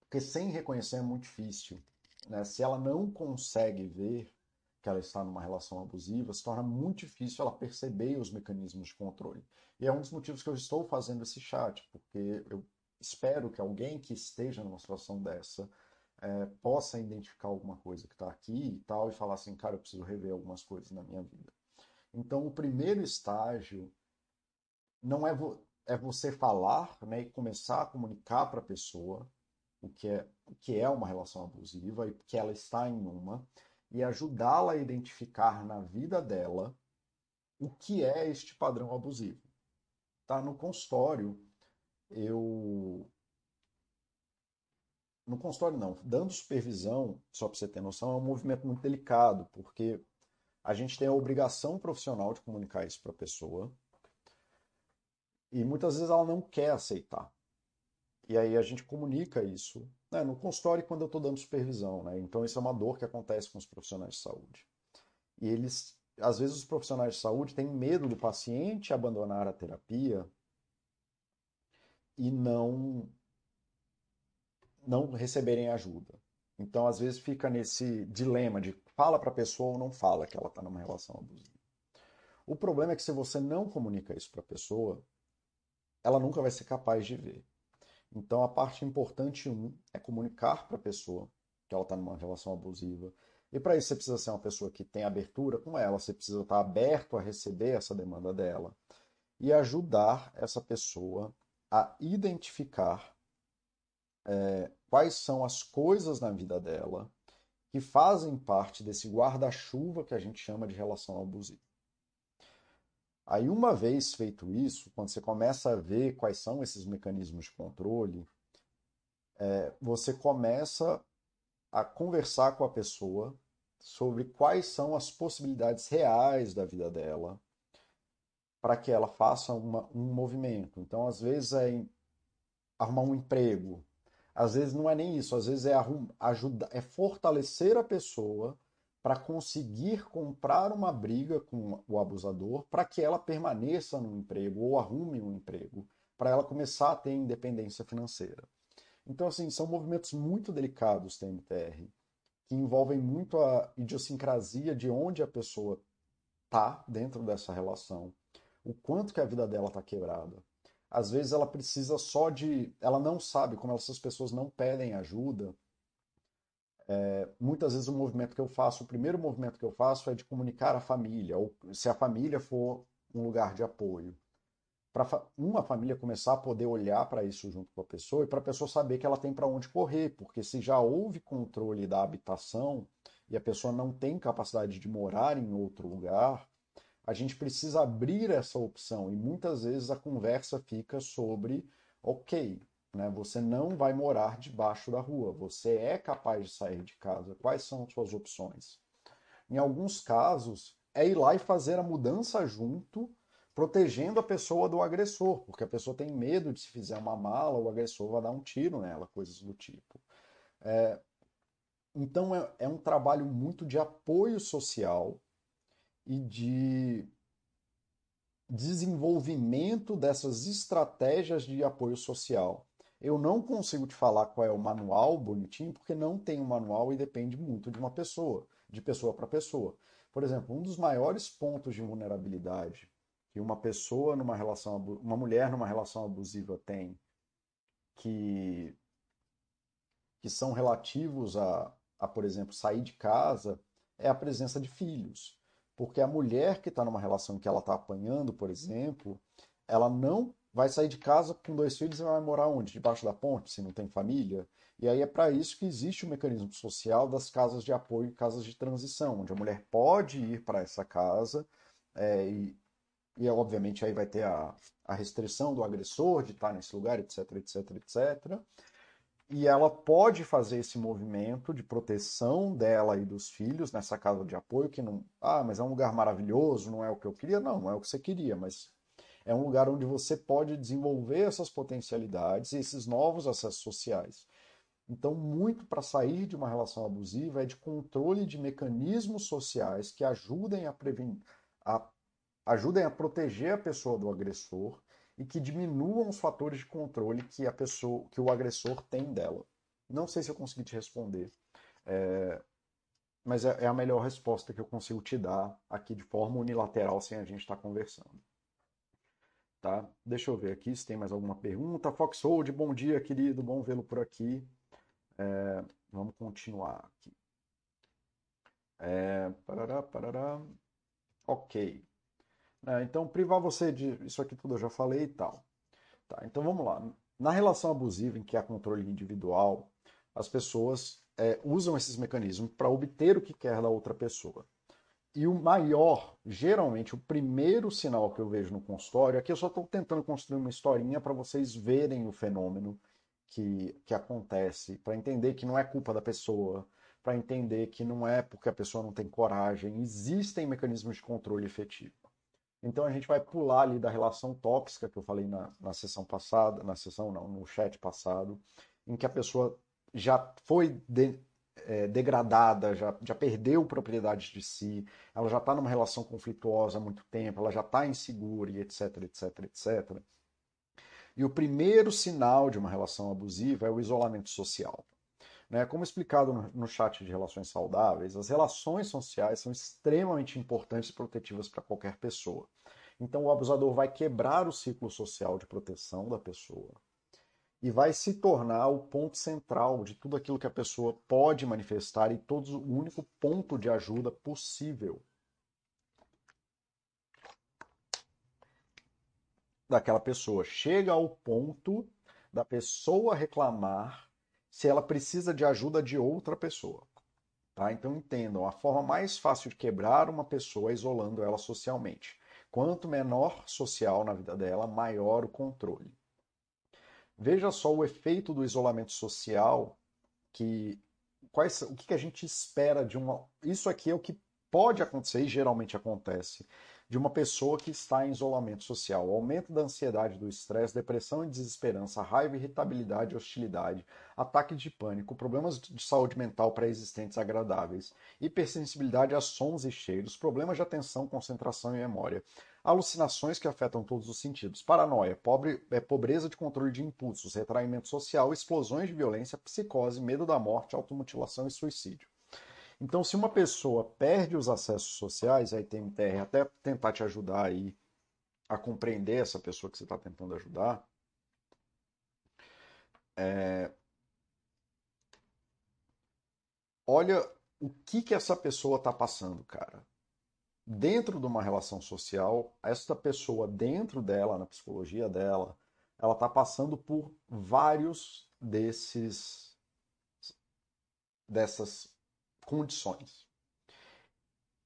Porque sem reconhecer é muito difícil. Né? Se ela não consegue ver que ela está numa relação abusiva, se torna muito difícil ela perceber os mecanismos de controle. E é um dos motivos que eu estou fazendo esse chat, porque eu espero que alguém que esteja numa situação dessa é, possa identificar alguma coisa que está aqui e tal, e falar assim, cara, eu preciso rever algumas coisas na minha vida. Então, o primeiro estágio não é, é você falar né, e começar a comunicar para a pessoa o que, é, o que é uma relação abusiva e que ela está em uma, e ajudá-la a identificar na vida dela o que é este padrão abusivo. Tá? No consultório, eu. No consultório, não. Dando supervisão, só para você ter noção, é um movimento muito delicado, porque a gente tem a obrigação profissional de comunicar isso para a pessoa. E muitas vezes ela não quer aceitar. E aí a gente comunica isso né, no consultório quando eu estou dando supervisão. Né? Então isso é uma dor que acontece com os profissionais de saúde. E eles, às vezes os profissionais de saúde têm medo do paciente abandonar a terapia e não não receberem ajuda. Então, às vezes, fica nesse dilema de fala para a pessoa ou não fala que ela está numa relação abusiva. O problema é que se você não comunica isso para a pessoa, ela nunca vai ser capaz de ver. Então, a parte importante, um, é comunicar para a pessoa que ela está numa relação abusiva. E para isso você precisa ser uma pessoa que tem abertura com ela, você precisa estar tá aberto a receber essa demanda dela e ajudar essa pessoa a identificar é, quais são as coisas na vida dela que fazem parte desse guarda-chuva que a gente chama de relação abusiva. Aí, uma vez feito isso, quando você começa a ver quais são esses mecanismos de controle, é, você começa a conversar com a pessoa sobre quais são as possibilidades reais da vida dela, para que ela faça uma, um movimento. Então, às vezes é arrumar um emprego, às vezes não é nem isso, às vezes é é fortalecer a pessoa para conseguir comprar uma briga com o abusador para que ela permaneça no emprego ou arrume um emprego, para ela começar a ter independência financeira. Então, assim, são movimentos muito delicados, TMTR, que envolvem muito a idiosincrasia de onde a pessoa está dentro dessa relação, o quanto que a vida dela está quebrada. Às vezes ela precisa só de. Ela não sabe, como essas pessoas não pedem ajuda. É, muitas vezes o movimento que eu faço, o primeiro movimento que eu faço é de comunicar à família, ou se a família for um lugar de apoio. Para uma família começar a poder olhar para isso junto com a pessoa e para a pessoa saber que ela tem para onde correr, porque se já houve controle da habitação e a pessoa não tem capacidade de morar em outro lugar, a gente precisa abrir essa opção e muitas vezes a conversa fica sobre, ok, né, você não vai morar debaixo da rua, você é capaz de sair de casa, quais são as suas opções? Em alguns casos, é ir lá e fazer a mudança junto, protegendo a pessoa do agressor, porque a pessoa tem medo de se fizer uma mala, o agressor vai dar um tiro nela, coisas do tipo. É, então é, é um trabalho muito de apoio social e de desenvolvimento dessas estratégias de apoio social. Eu não consigo te falar qual é o manual bonitinho, porque não tem um manual e depende muito de uma pessoa, de pessoa para pessoa. Por exemplo, um dos maiores pontos de vulnerabilidade que uma pessoa numa relação, uma mulher numa relação abusiva tem, que, que são relativos a, a, por exemplo, sair de casa, é a presença de filhos. Porque a mulher que está numa relação que ela está apanhando, por exemplo, ela não vai sair de casa com dois filhos e vai morar onde? Debaixo da ponte, se não tem família? E aí é para isso que existe o mecanismo social das casas de apoio e casas de transição, onde a mulher pode ir para essa casa é, e, e, obviamente, aí vai ter a, a restrição do agressor de estar nesse lugar, etc, etc, etc. E ela pode fazer esse movimento de proteção dela e dos filhos nessa casa de apoio, que não. Ah, mas é um lugar maravilhoso, não é o que eu queria? Não, não é o que você queria, mas é um lugar onde você pode desenvolver essas potencialidades e esses novos acessos sociais. Então, muito para sair de uma relação abusiva é de controle de mecanismos sociais que ajudem a prevenir, a, ajudem a proteger a pessoa do agressor e que diminuam os fatores de controle que a pessoa, que o agressor tem dela. Não sei se eu consegui te responder, é, mas é, é, a melhor resposta que eu consigo te dar aqui de forma unilateral sem a gente estar tá conversando. Tá? Deixa eu ver aqui se tem mais alguma pergunta. Foxhold, bom dia, querido, bom vê-lo por aqui. É, vamos continuar aqui. É, parará, parará. Ok. É, então, privar você de. Isso aqui tudo eu já falei e tal. Tá, então vamos lá. Na relação abusiva, em que há controle individual, as pessoas é, usam esses mecanismos para obter o que quer da outra pessoa. E o maior, geralmente, o primeiro sinal que eu vejo no consultório, aqui eu só estou tentando construir uma historinha para vocês verem o fenômeno que, que acontece, para entender que não é culpa da pessoa, para entender que não é porque a pessoa não tem coragem, existem mecanismos de controle efetivo. Então a gente vai pular ali da relação tóxica que eu falei na, na sessão passada, na sessão não, no chat passado, em que a pessoa já foi de, é, degradada, já, já perdeu propriedade de si, ela já está numa relação conflituosa há muito tempo, ela já está insegura e etc, etc, etc. E o primeiro sinal de uma relação abusiva é o isolamento social. Né? Como explicado no, no chat de relações saudáveis, as relações sociais são extremamente importantes e protetivas para qualquer pessoa. Então o abusador vai quebrar o ciclo social de proteção da pessoa e vai se tornar o ponto central de tudo aquilo que a pessoa pode manifestar e todo o único ponto de ajuda possível daquela pessoa. Chega ao ponto da pessoa reclamar se ela precisa de ajuda de outra pessoa. Tá? Então entendam, a forma mais fácil de quebrar uma pessoa é isolando ela socialmente. Quanto menor social na vida dela, maior o controle. Veja só o efeito do isolamento social, que quais, o que a gente espera de uma. Isso aqui é o que pode acontecer e geralmente acontece de uma pessoa que está em isolamento social. O aumento da ansiedade, do estresse, depressão e desesperança, raiva, irritabilidade, hostilidade, ataque de pânico, problemas de saúde mental pré-existentes agradáveis, hipersensibilidade a sons e cheiros, problemas de atenção, concentração e memória, alucinações que afetam todos os sentidos, paranoia, pobre, é, pobreza de controle de impulsos, retraimento social, explosões de violência, psicose, medo da morte, automutilação e suicídio. Então, se uma pessoa perde os acessos sociais, aí tem TR até tentar te ajudar aí a compreender essa pessoa que você está tentando ajudar. É... Olha o que que essa pessoa está passando, cara. Dentro de uma relação social, essa pessoa, dentro dela, na psicologia dela, ela está passando por vários desses dessas condições.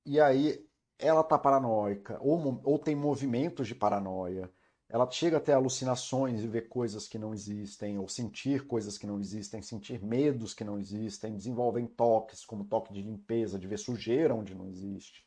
E aí ela tá paranoica, ou, ou tem movimentos de paranoia, ela chega até alucinações e ver coisas que não existem, ou sentir coisas que não existem, sentir medos que não existem, desenvolvem toques, como toque de limpeza, de ver sujeira onde não existe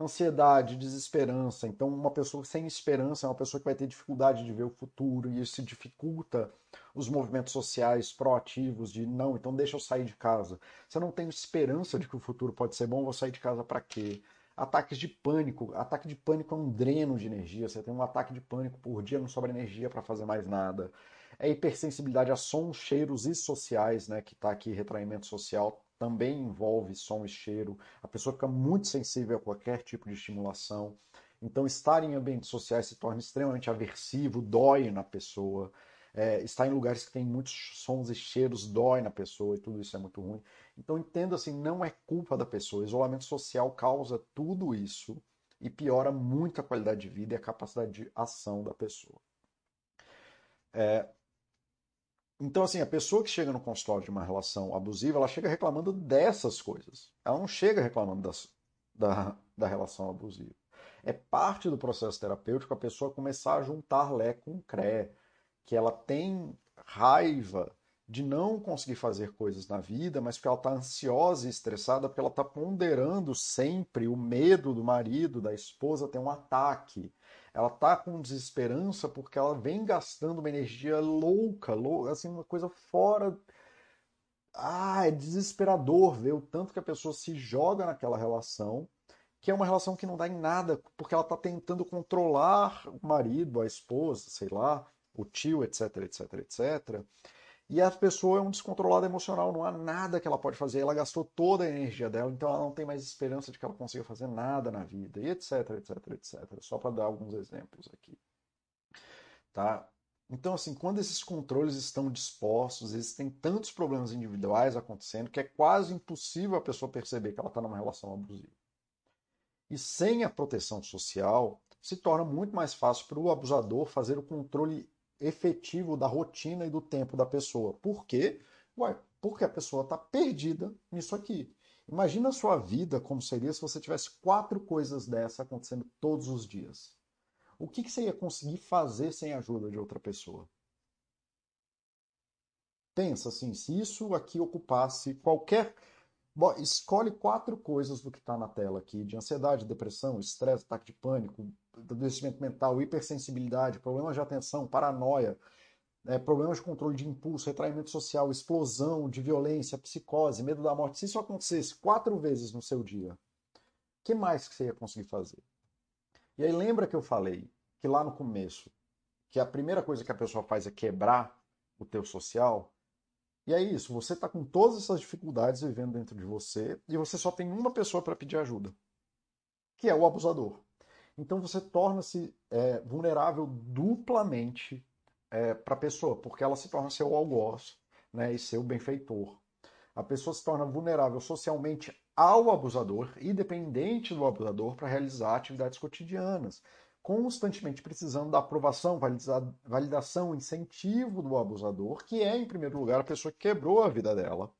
ansiedade, desesperança. Então, uma pessoa sem esperança é uma pessoa que vai ter dificuldade de ver o futuro e isso dificulta os movimentos sociais proativos de não, então deixa eu sair de casa. Se eu não tenho esperança de que o futuro pode ser bom, vou sair de casa para quê? Ataques de pânico. Ataque de pânico é um dreno de energia. Você tem um ataque de pânico por dia, não sobra energia para fazer mais nada. É hipersensibilidade a sons, cheiros e sociais, né? Que está aqui retraimento social também envolve som e cheiro. A pessoa fica muito sensível a qualquer tipo de estimulação. Então, estar em ambientes sociais se torna extremamente aversivo, dói na pessoa. É, estar em lugares que tem muitos sons e cheiros dói na pessoa e tudo isso é muito ruim. Então, entendo assim, não é culpa da pessoa. Isolamento social causa tudo isso e piora muito a qualidade de vida e a capacidade de ação da pessoa. É, então, assim, a pessoa que chega no consultório de uma relação abusiva, ela chega reclamando dessas coisas. Ela não chega reclamando das, da, da relação abusiva. É parte do processo terapêutico a pessoa começar a juntar Lé com Cré, que ela tem raiva de não conseguir fazer coisas na vida, mas porque ela está ansiosa e estressada, porque ela está ponderando sempre o medo do marido, da esposa ter um ataque ela tá com desesperança porque ela vem gastando uma energia louca, louca assim, uma coisa fora. Ah, é desesperador ver o tanto que a pessoa se joga naquela relação, que é uma relação que não dá em nada, porque ela está tentando controlar o marido, a esposa, sei lá, o tio, etc, etc, etc. E a pessoa é um descontrolado emocional, não há nada que ela pode fazer. Ela gastou toda a energia dela, então ela não tem mais esperança de que ela consiga fazer nada na vida, e etc, etc, etc. Só para dar alguns exemplos aqui. Tá? Então, assim, quando esses controles estão dispostos, existem tantos problemas individuais acontecendo que é quase impossível a pessoa perceber que ela está numa relação abusiva. E sem a proteção social, se torna muito mais fácil para o abusador fazer o controle efetivo da rotina e do tempo da pessoa. Por quê? Ué, porque a pessoa está perdida nisso aqui. Imagina a sua vida como seria se você tivesse quatro coisas dessa acontecendo todos os dias. O que, que você ia conseguir fazer sem a ajuda de outra pessoa? Pensa assim, se isso aqui ocupasse qualquer. Bom, escolhe quatro coisas do que está na tela aqui: de ansiedade, depressão, estresse, ataque de pânico, adoecimento mental, hipersensibilidade, problemas de atenção, paranoia, é, problemas de controle de impulso, retraimento social, explosão de violência, psicose, medo da morte. Se isso acontecesse quatro vezes no seu dia, o que mais que você ia conseguir fazer? E aí lembra que eu falei que lá no começo, que a primeira coisa que a pessoa faz é quebrar o teu social? E é isso, você está com todas essas dificuldades vivendo dentro de você e você só tem uma pessoa para pedir ajuda, que é o abusador. Então você torna-se é, vulnerável duplamente é, para a pessoa, porque ela se torna seu algoz né, e seu benfeitor. A pessoa se torna vulnerável socialmente ao abusador e dependente do abusador para realizar atividades cotidianas, constantemente precisando da aprovação, validação, incentivo do abusador, que é, em primeiro lugar, a pessoa que quebrou a vida dela.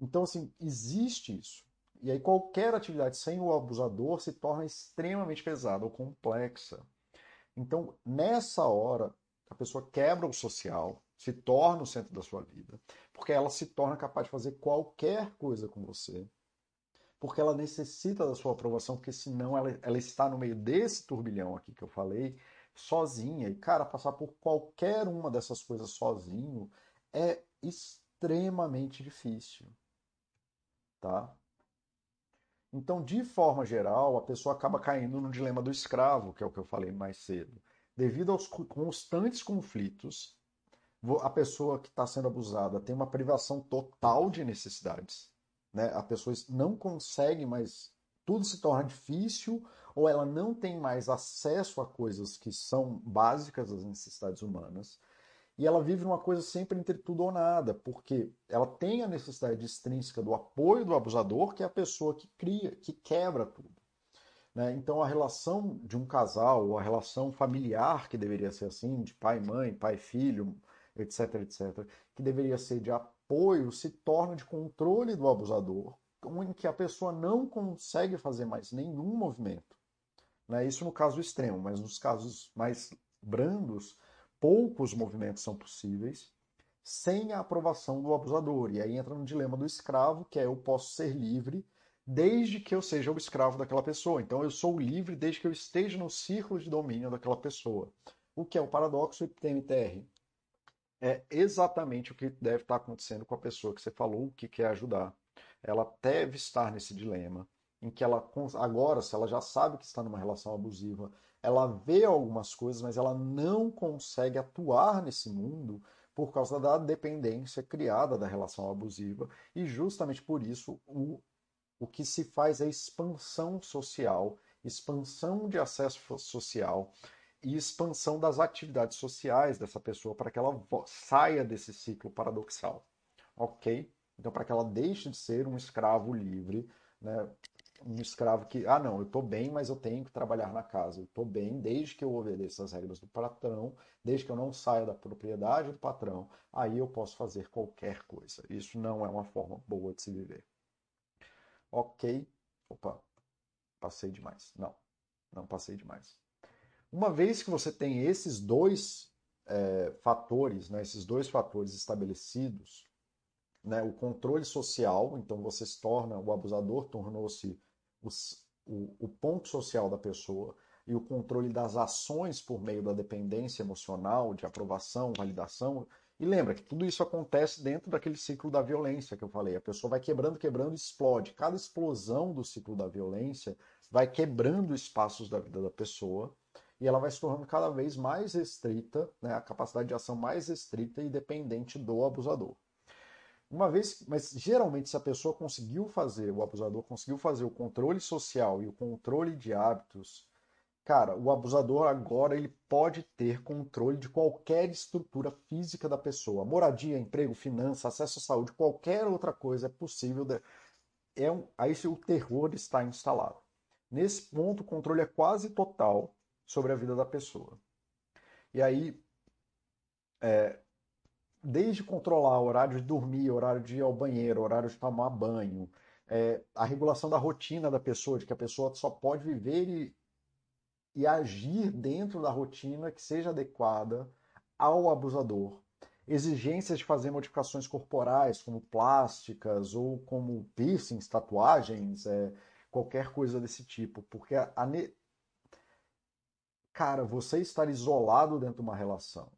Então, assim, existe isso. E aí qualquer atividade sem o abusador se torna extremamente pesada ou complexa. Então, nessa hora, a pessoa quebra o social, se torna o centro da sua vida, porque ela se torna capaz de fazer qualquer coisa com você, porque ela necessita da sua aprovação, porque senão ela, ela está no meio desse turbilhão aqui que eu falei, sozinha. E, cara, passar por qualquer uma dessas coisas sozinho é extremamente difícil. Tá? Então, de forma geral, a pessoa acaba caindo no dilema do escravo, que é o que eu falei mais cedo. Devido aos constantes conflitos, a pessoa que está sendo abusada tem uma privação total de necessidades. Né? A pessoa não consegue mais. Tudo se torna difícil, ou ela não tem mais acesso a coisas que são básicas das necessidades humanas e ela vive uma coisa sempre entre tudo ou nada, porque ela tem a necessidade extrínseca do apoio do abusador, que é a pessoa que cria, que quebra tudo. Né? Então a relação de um casal, ou a relação familiar, que deveria ser assim, de pai, mãe, pai, filho, etc, etc, que deveria ser de apoio, se torna de controle do abusador, em que a pessoa não consegue fazer mais nenhum movimento. Né? Isso no caso extremo, mas nos casos mais brandos, poucos movimentos são possíveis sem a aprovação do abusador. E aí entra no dilema do escravo, que é eu posso ser livre desde que eu seja o escravo daquela pessoa. Então eu sou livre desde que eu esteja no círculo de domínio daquela pessoa. O que é o paradoxo iptm É exatamente o que deve estar acontecendo com a pessoa que você falou que quer ajudar. Ela deve estar nesse dilema em que ela agora, se ela já sabe que está numa relação abusiva, ela vê algumas coisas, mas ela não consegue atuar nesse mundo por causa da dependência criada da relação abusiva. E justamente por isso o, o que se faz é expansão social expansão de acesso social e expansão das atividades sociais dessa pessoa para que ela saia desse ciclo paradoxal. Ok? Então, para que ela deixe de ser um escravo livre, né? um escravo que, ah, não, eu estou bem, mas eu tenho que trabalhar na casa. Eu estou bem desde que eu obedeça as regras do patrão, desde que eu não saia da propriedade do patrão, aí eu posso fazer qualquer coisa. Isso não é uma forma boa de se viver. Ok. Opa, passei demais. Não, não passei demais. Uma vez que você tem esses dois é, fatores, né, esses dois fatores estabelecidos, né, o controle social, então você se torna, o abusador tornou-se o, o ponto social da pessoa e o controle das ações por meio da dependência emocional, de aprovação, validação. E lembra que tudo isso acontece dentro daquele ciclo da violência que eu falei. A pessoa vai quebrando, quebrando e explode. Cada explosão do ciclo da violência vai quebrando espaços da vida da pessoa e ela vai se tornando cada vez mais restrita, né, a capacidade de ação mais restrita e dependente do abusador. Uma vez, mas geralmente se a pessoa conseguiu fazer, o abusador conseguiu fazer o controle social e o controle de hábitos, cara, o abusador agora ele pode ter controle de qualquer estrutura física da pessoa, moradia, emprego, finança, acesso à saúde, qualquer outra coisa é possível. De, é um, aí o terror está instalado. Nesse ponto, o controle é quase total sobre a vida da pessoa. E aí, é, desde controlar horário de dormir, horário de ir ao banheiro, horário de tomar banho, é, a regulação da rotina da pessoa, de que a pessoa só pode viver e, e agir dentro da rotina que seja adequada ao abusador. Exigências de fazer modificações corporais, como plásticas ou como piercings, tatuagens, é, qualquer coisa desse tipo. Porque a, a cara, você estar isolado dentro de uma relação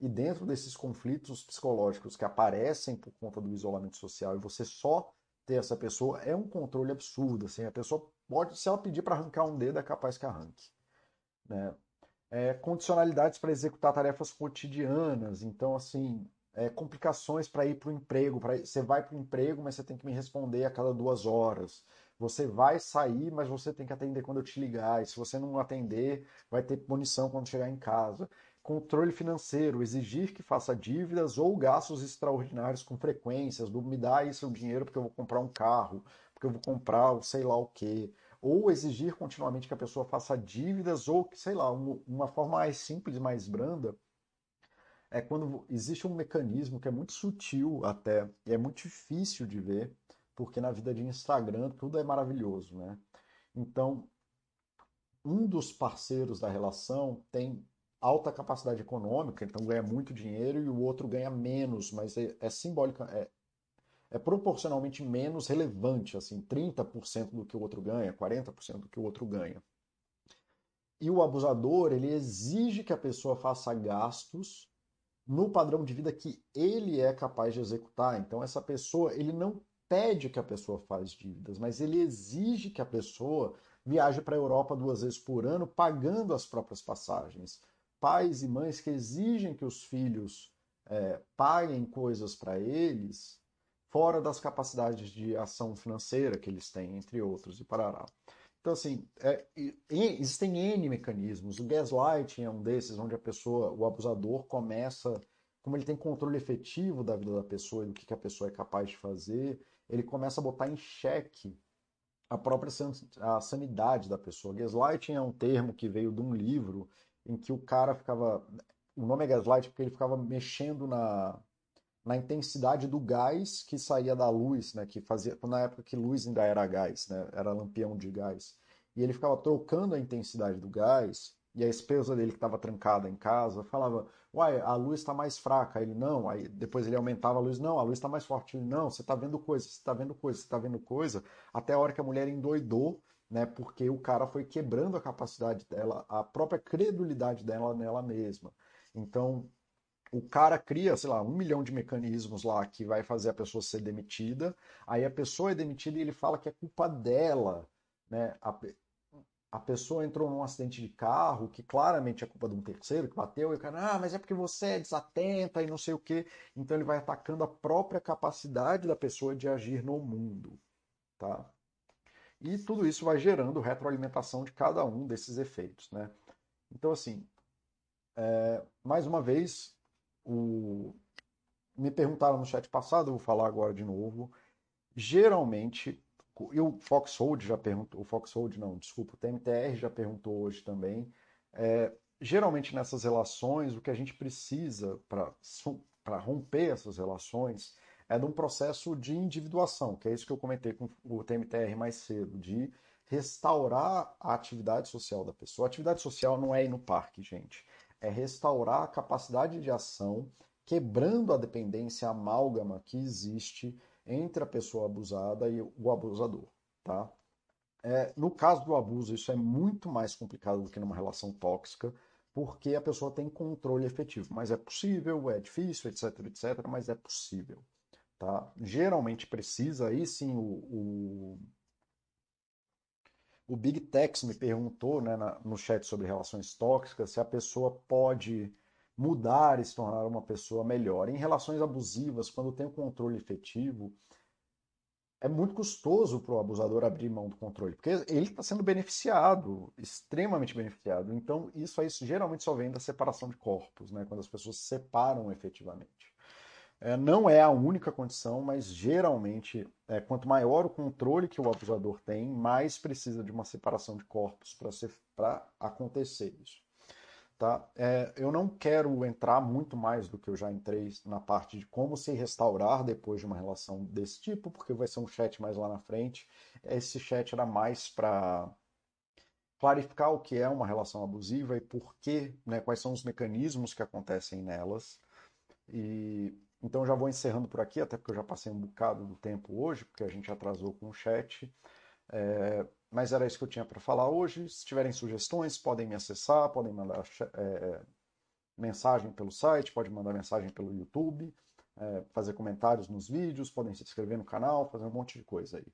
e dentro desses conflitos psicológicos que aparecem por conta do isolamento social e você só ter essa pessoa é um controle absurdo. Assim, a pessoa pode, se ela pedir para arrancar um dedo, é capaz que arranque. Né? É, condicionalidades para executar tarefas cotidianas. Então, assim, é, complicações para ir para o emprego. Pra, você vai para o emprego, mas você tem que me responder a cada duas horas. Você vai sair, mas você tem que atender quando eu te ligar. E se você não atender, vai ter punição quando chegar em casa controle financeiro, exigir que faça dívidas ou gastos extraordinários com frequências, me dá isso o dinheiro porque eu vou comprar um carro, porque eu vou comprar sei lá o quê, ou exigir continuamente que a pessoa faça dívidas ou sei lá, um, uma forma mais simples, mais branda, é quando existe um mecanismo que é muito sutil até, e é muito difícil de ver, porque na vida de Instagram tudo é maravilhoso, né? Então, um dos parceiros da relação tem alta capacidade econômica, então ganha muito dinheiro, e o outro ganha menos, mas é, é simbólica, é, é proporcionalmente menos relevante, assim, 30% do que o outro ganha, 40% do que o outro ganha. E o abusador, ele exige que a pessoa faça gastos no padrão de vida que ele é capaz de executar. Então essa pessoa, ele não pede que a pessoa faça dívidas, mas ele exige que a pessoa viaje para a Europa duas vezes por ano, pagando as próprias passagens pais e mães que exigem que os filhos é, paguem coisas para eles fora das capacidades de ação financeira que eles têm, entre outros, e parará. Então, assim, é, existem N mecanismos. O gaslighting é um desses, onde a pessoa, o abusador, começa, como ele tem controle efetivo da vida da pessoa e do que, que a pessoa é capaz de fazer, ele começa a botar em xeque a própria a sanidade da pessoa. Gaslighting é um termo que veio de um livro em que o cara ficava. O nome é gaslight porque ele ficava mexendo na, na intensidade do gás que saía da luz, né? Que fazia. Na época que luz ainda era gás, né? Era lampião de gás. E ele ficava trocando a intensidade do gás, e a esposa dele que estava trancada em casa falava: Uai, a luz está mais fraca. Ele não. Aí depois ele aumentava a luz: Não, a luz está mais forte. Ele não, você está vendo coisa, você está vendo coisa, você está vendo coisa. Até a hora que a mulher endoidou né? Porque o cara foi quebrando a capacidade dela, a própria credulidade dela nela mesma. Então, o cara cria, sei lá, um milhão de mecanismos lá que vai fazer a pessoa ser demitida. Aí a pessoa é demitida e ele fala que é culpa dela, né? A, pessoa entrou num acidente de carro que claramente é culpa de um terceiro que bateu e o cara, ah, mas é porque você é desatenta e não sei o quê. Então ele vai atacando a própria capacidade da pessoa de agir no mundo, tá? E tudo isso vai gerando retroalimentação de cada um desses efeitos. Né? Então, assim, é, mais uma vez, o... me perguntaram no chat passado, vou falar agora de novo. Geralmente, e o Foxhold já perguntou, o Foxhold não, desculpa, o TMTR já perguntou hoje também. É, geralmente nessas relações, o que a gente precisa para romper essas relações é de um processo de individuação, que é isso que eu comentei com o TMTR mais cedo, de restaurar a atividade social da pessoa. A atividade social não é ir no parque, gente. É restaurar a capacidade de ação, quebrando a dependência amálgama que existe entre a pessoa abusada e o abusador. Tá? É, no caso do abuso, isso é muito mais complicado do que numa relação tóxica, porque a pessoa tem controle efetivo. Mas é possível, é difícil, etc, etc, mas é possível. Tá? Geralmente precisa, aí sim, o, o, o Big Tex me perguntou né, na, no chat sobre relações tóxicas se a pessoa pode mudar e se tornar uma pessoa melhor. Em relações abusivas, quando tem o controle efetivo, é muito custoso para o abusador abrir mão do controle, porque ele está sendo beneficiado, extremamente beneficiado. Então, isso aí geralmente só vem da separação de corpos, né, quando as pessoas se separam efetivamente. É, não é a única condição, mas geralmente, é, quanto maior o controle que o abusador tem, mais precisa de uma separação de corpos para acontecer isso. Tá? É, eu não quero entrar muito mais do que eu já entrei na parte de como se restaurar depois de uma relação desse tipo, porque vai ser um chat mais lá na frente. Esse chat era mais para clarificar o que é uma relação abusiva e por que, né, quais são os mecanismos que acontecem nelas. E então já vou encerrando por aqui, até porque eu já passei um bocado do tempo hoje, porque a gente atrasou com o chat. É, mas era isso que eu tinha para falar hoje. Se tiverem sugestões, podem me acessar, podem mandar é, mensagem pelo site, podem mandar mensagem pelo YouTube, é, fazer comentários nos vídeos, podem se inscrever no canal, fazer um monte de coisa aí.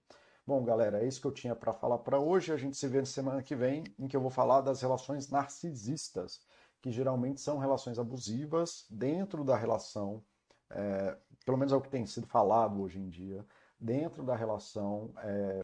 Bom, galera, é isso que eu tinha para falar para hoje. A gente se vê na semana que vem, em que eu vou falar das relações narcisistas, que geralmente são relações abusivas dentro da relação é, pelo menos é o que tem sido falado hoje em dia, dentro da relação é,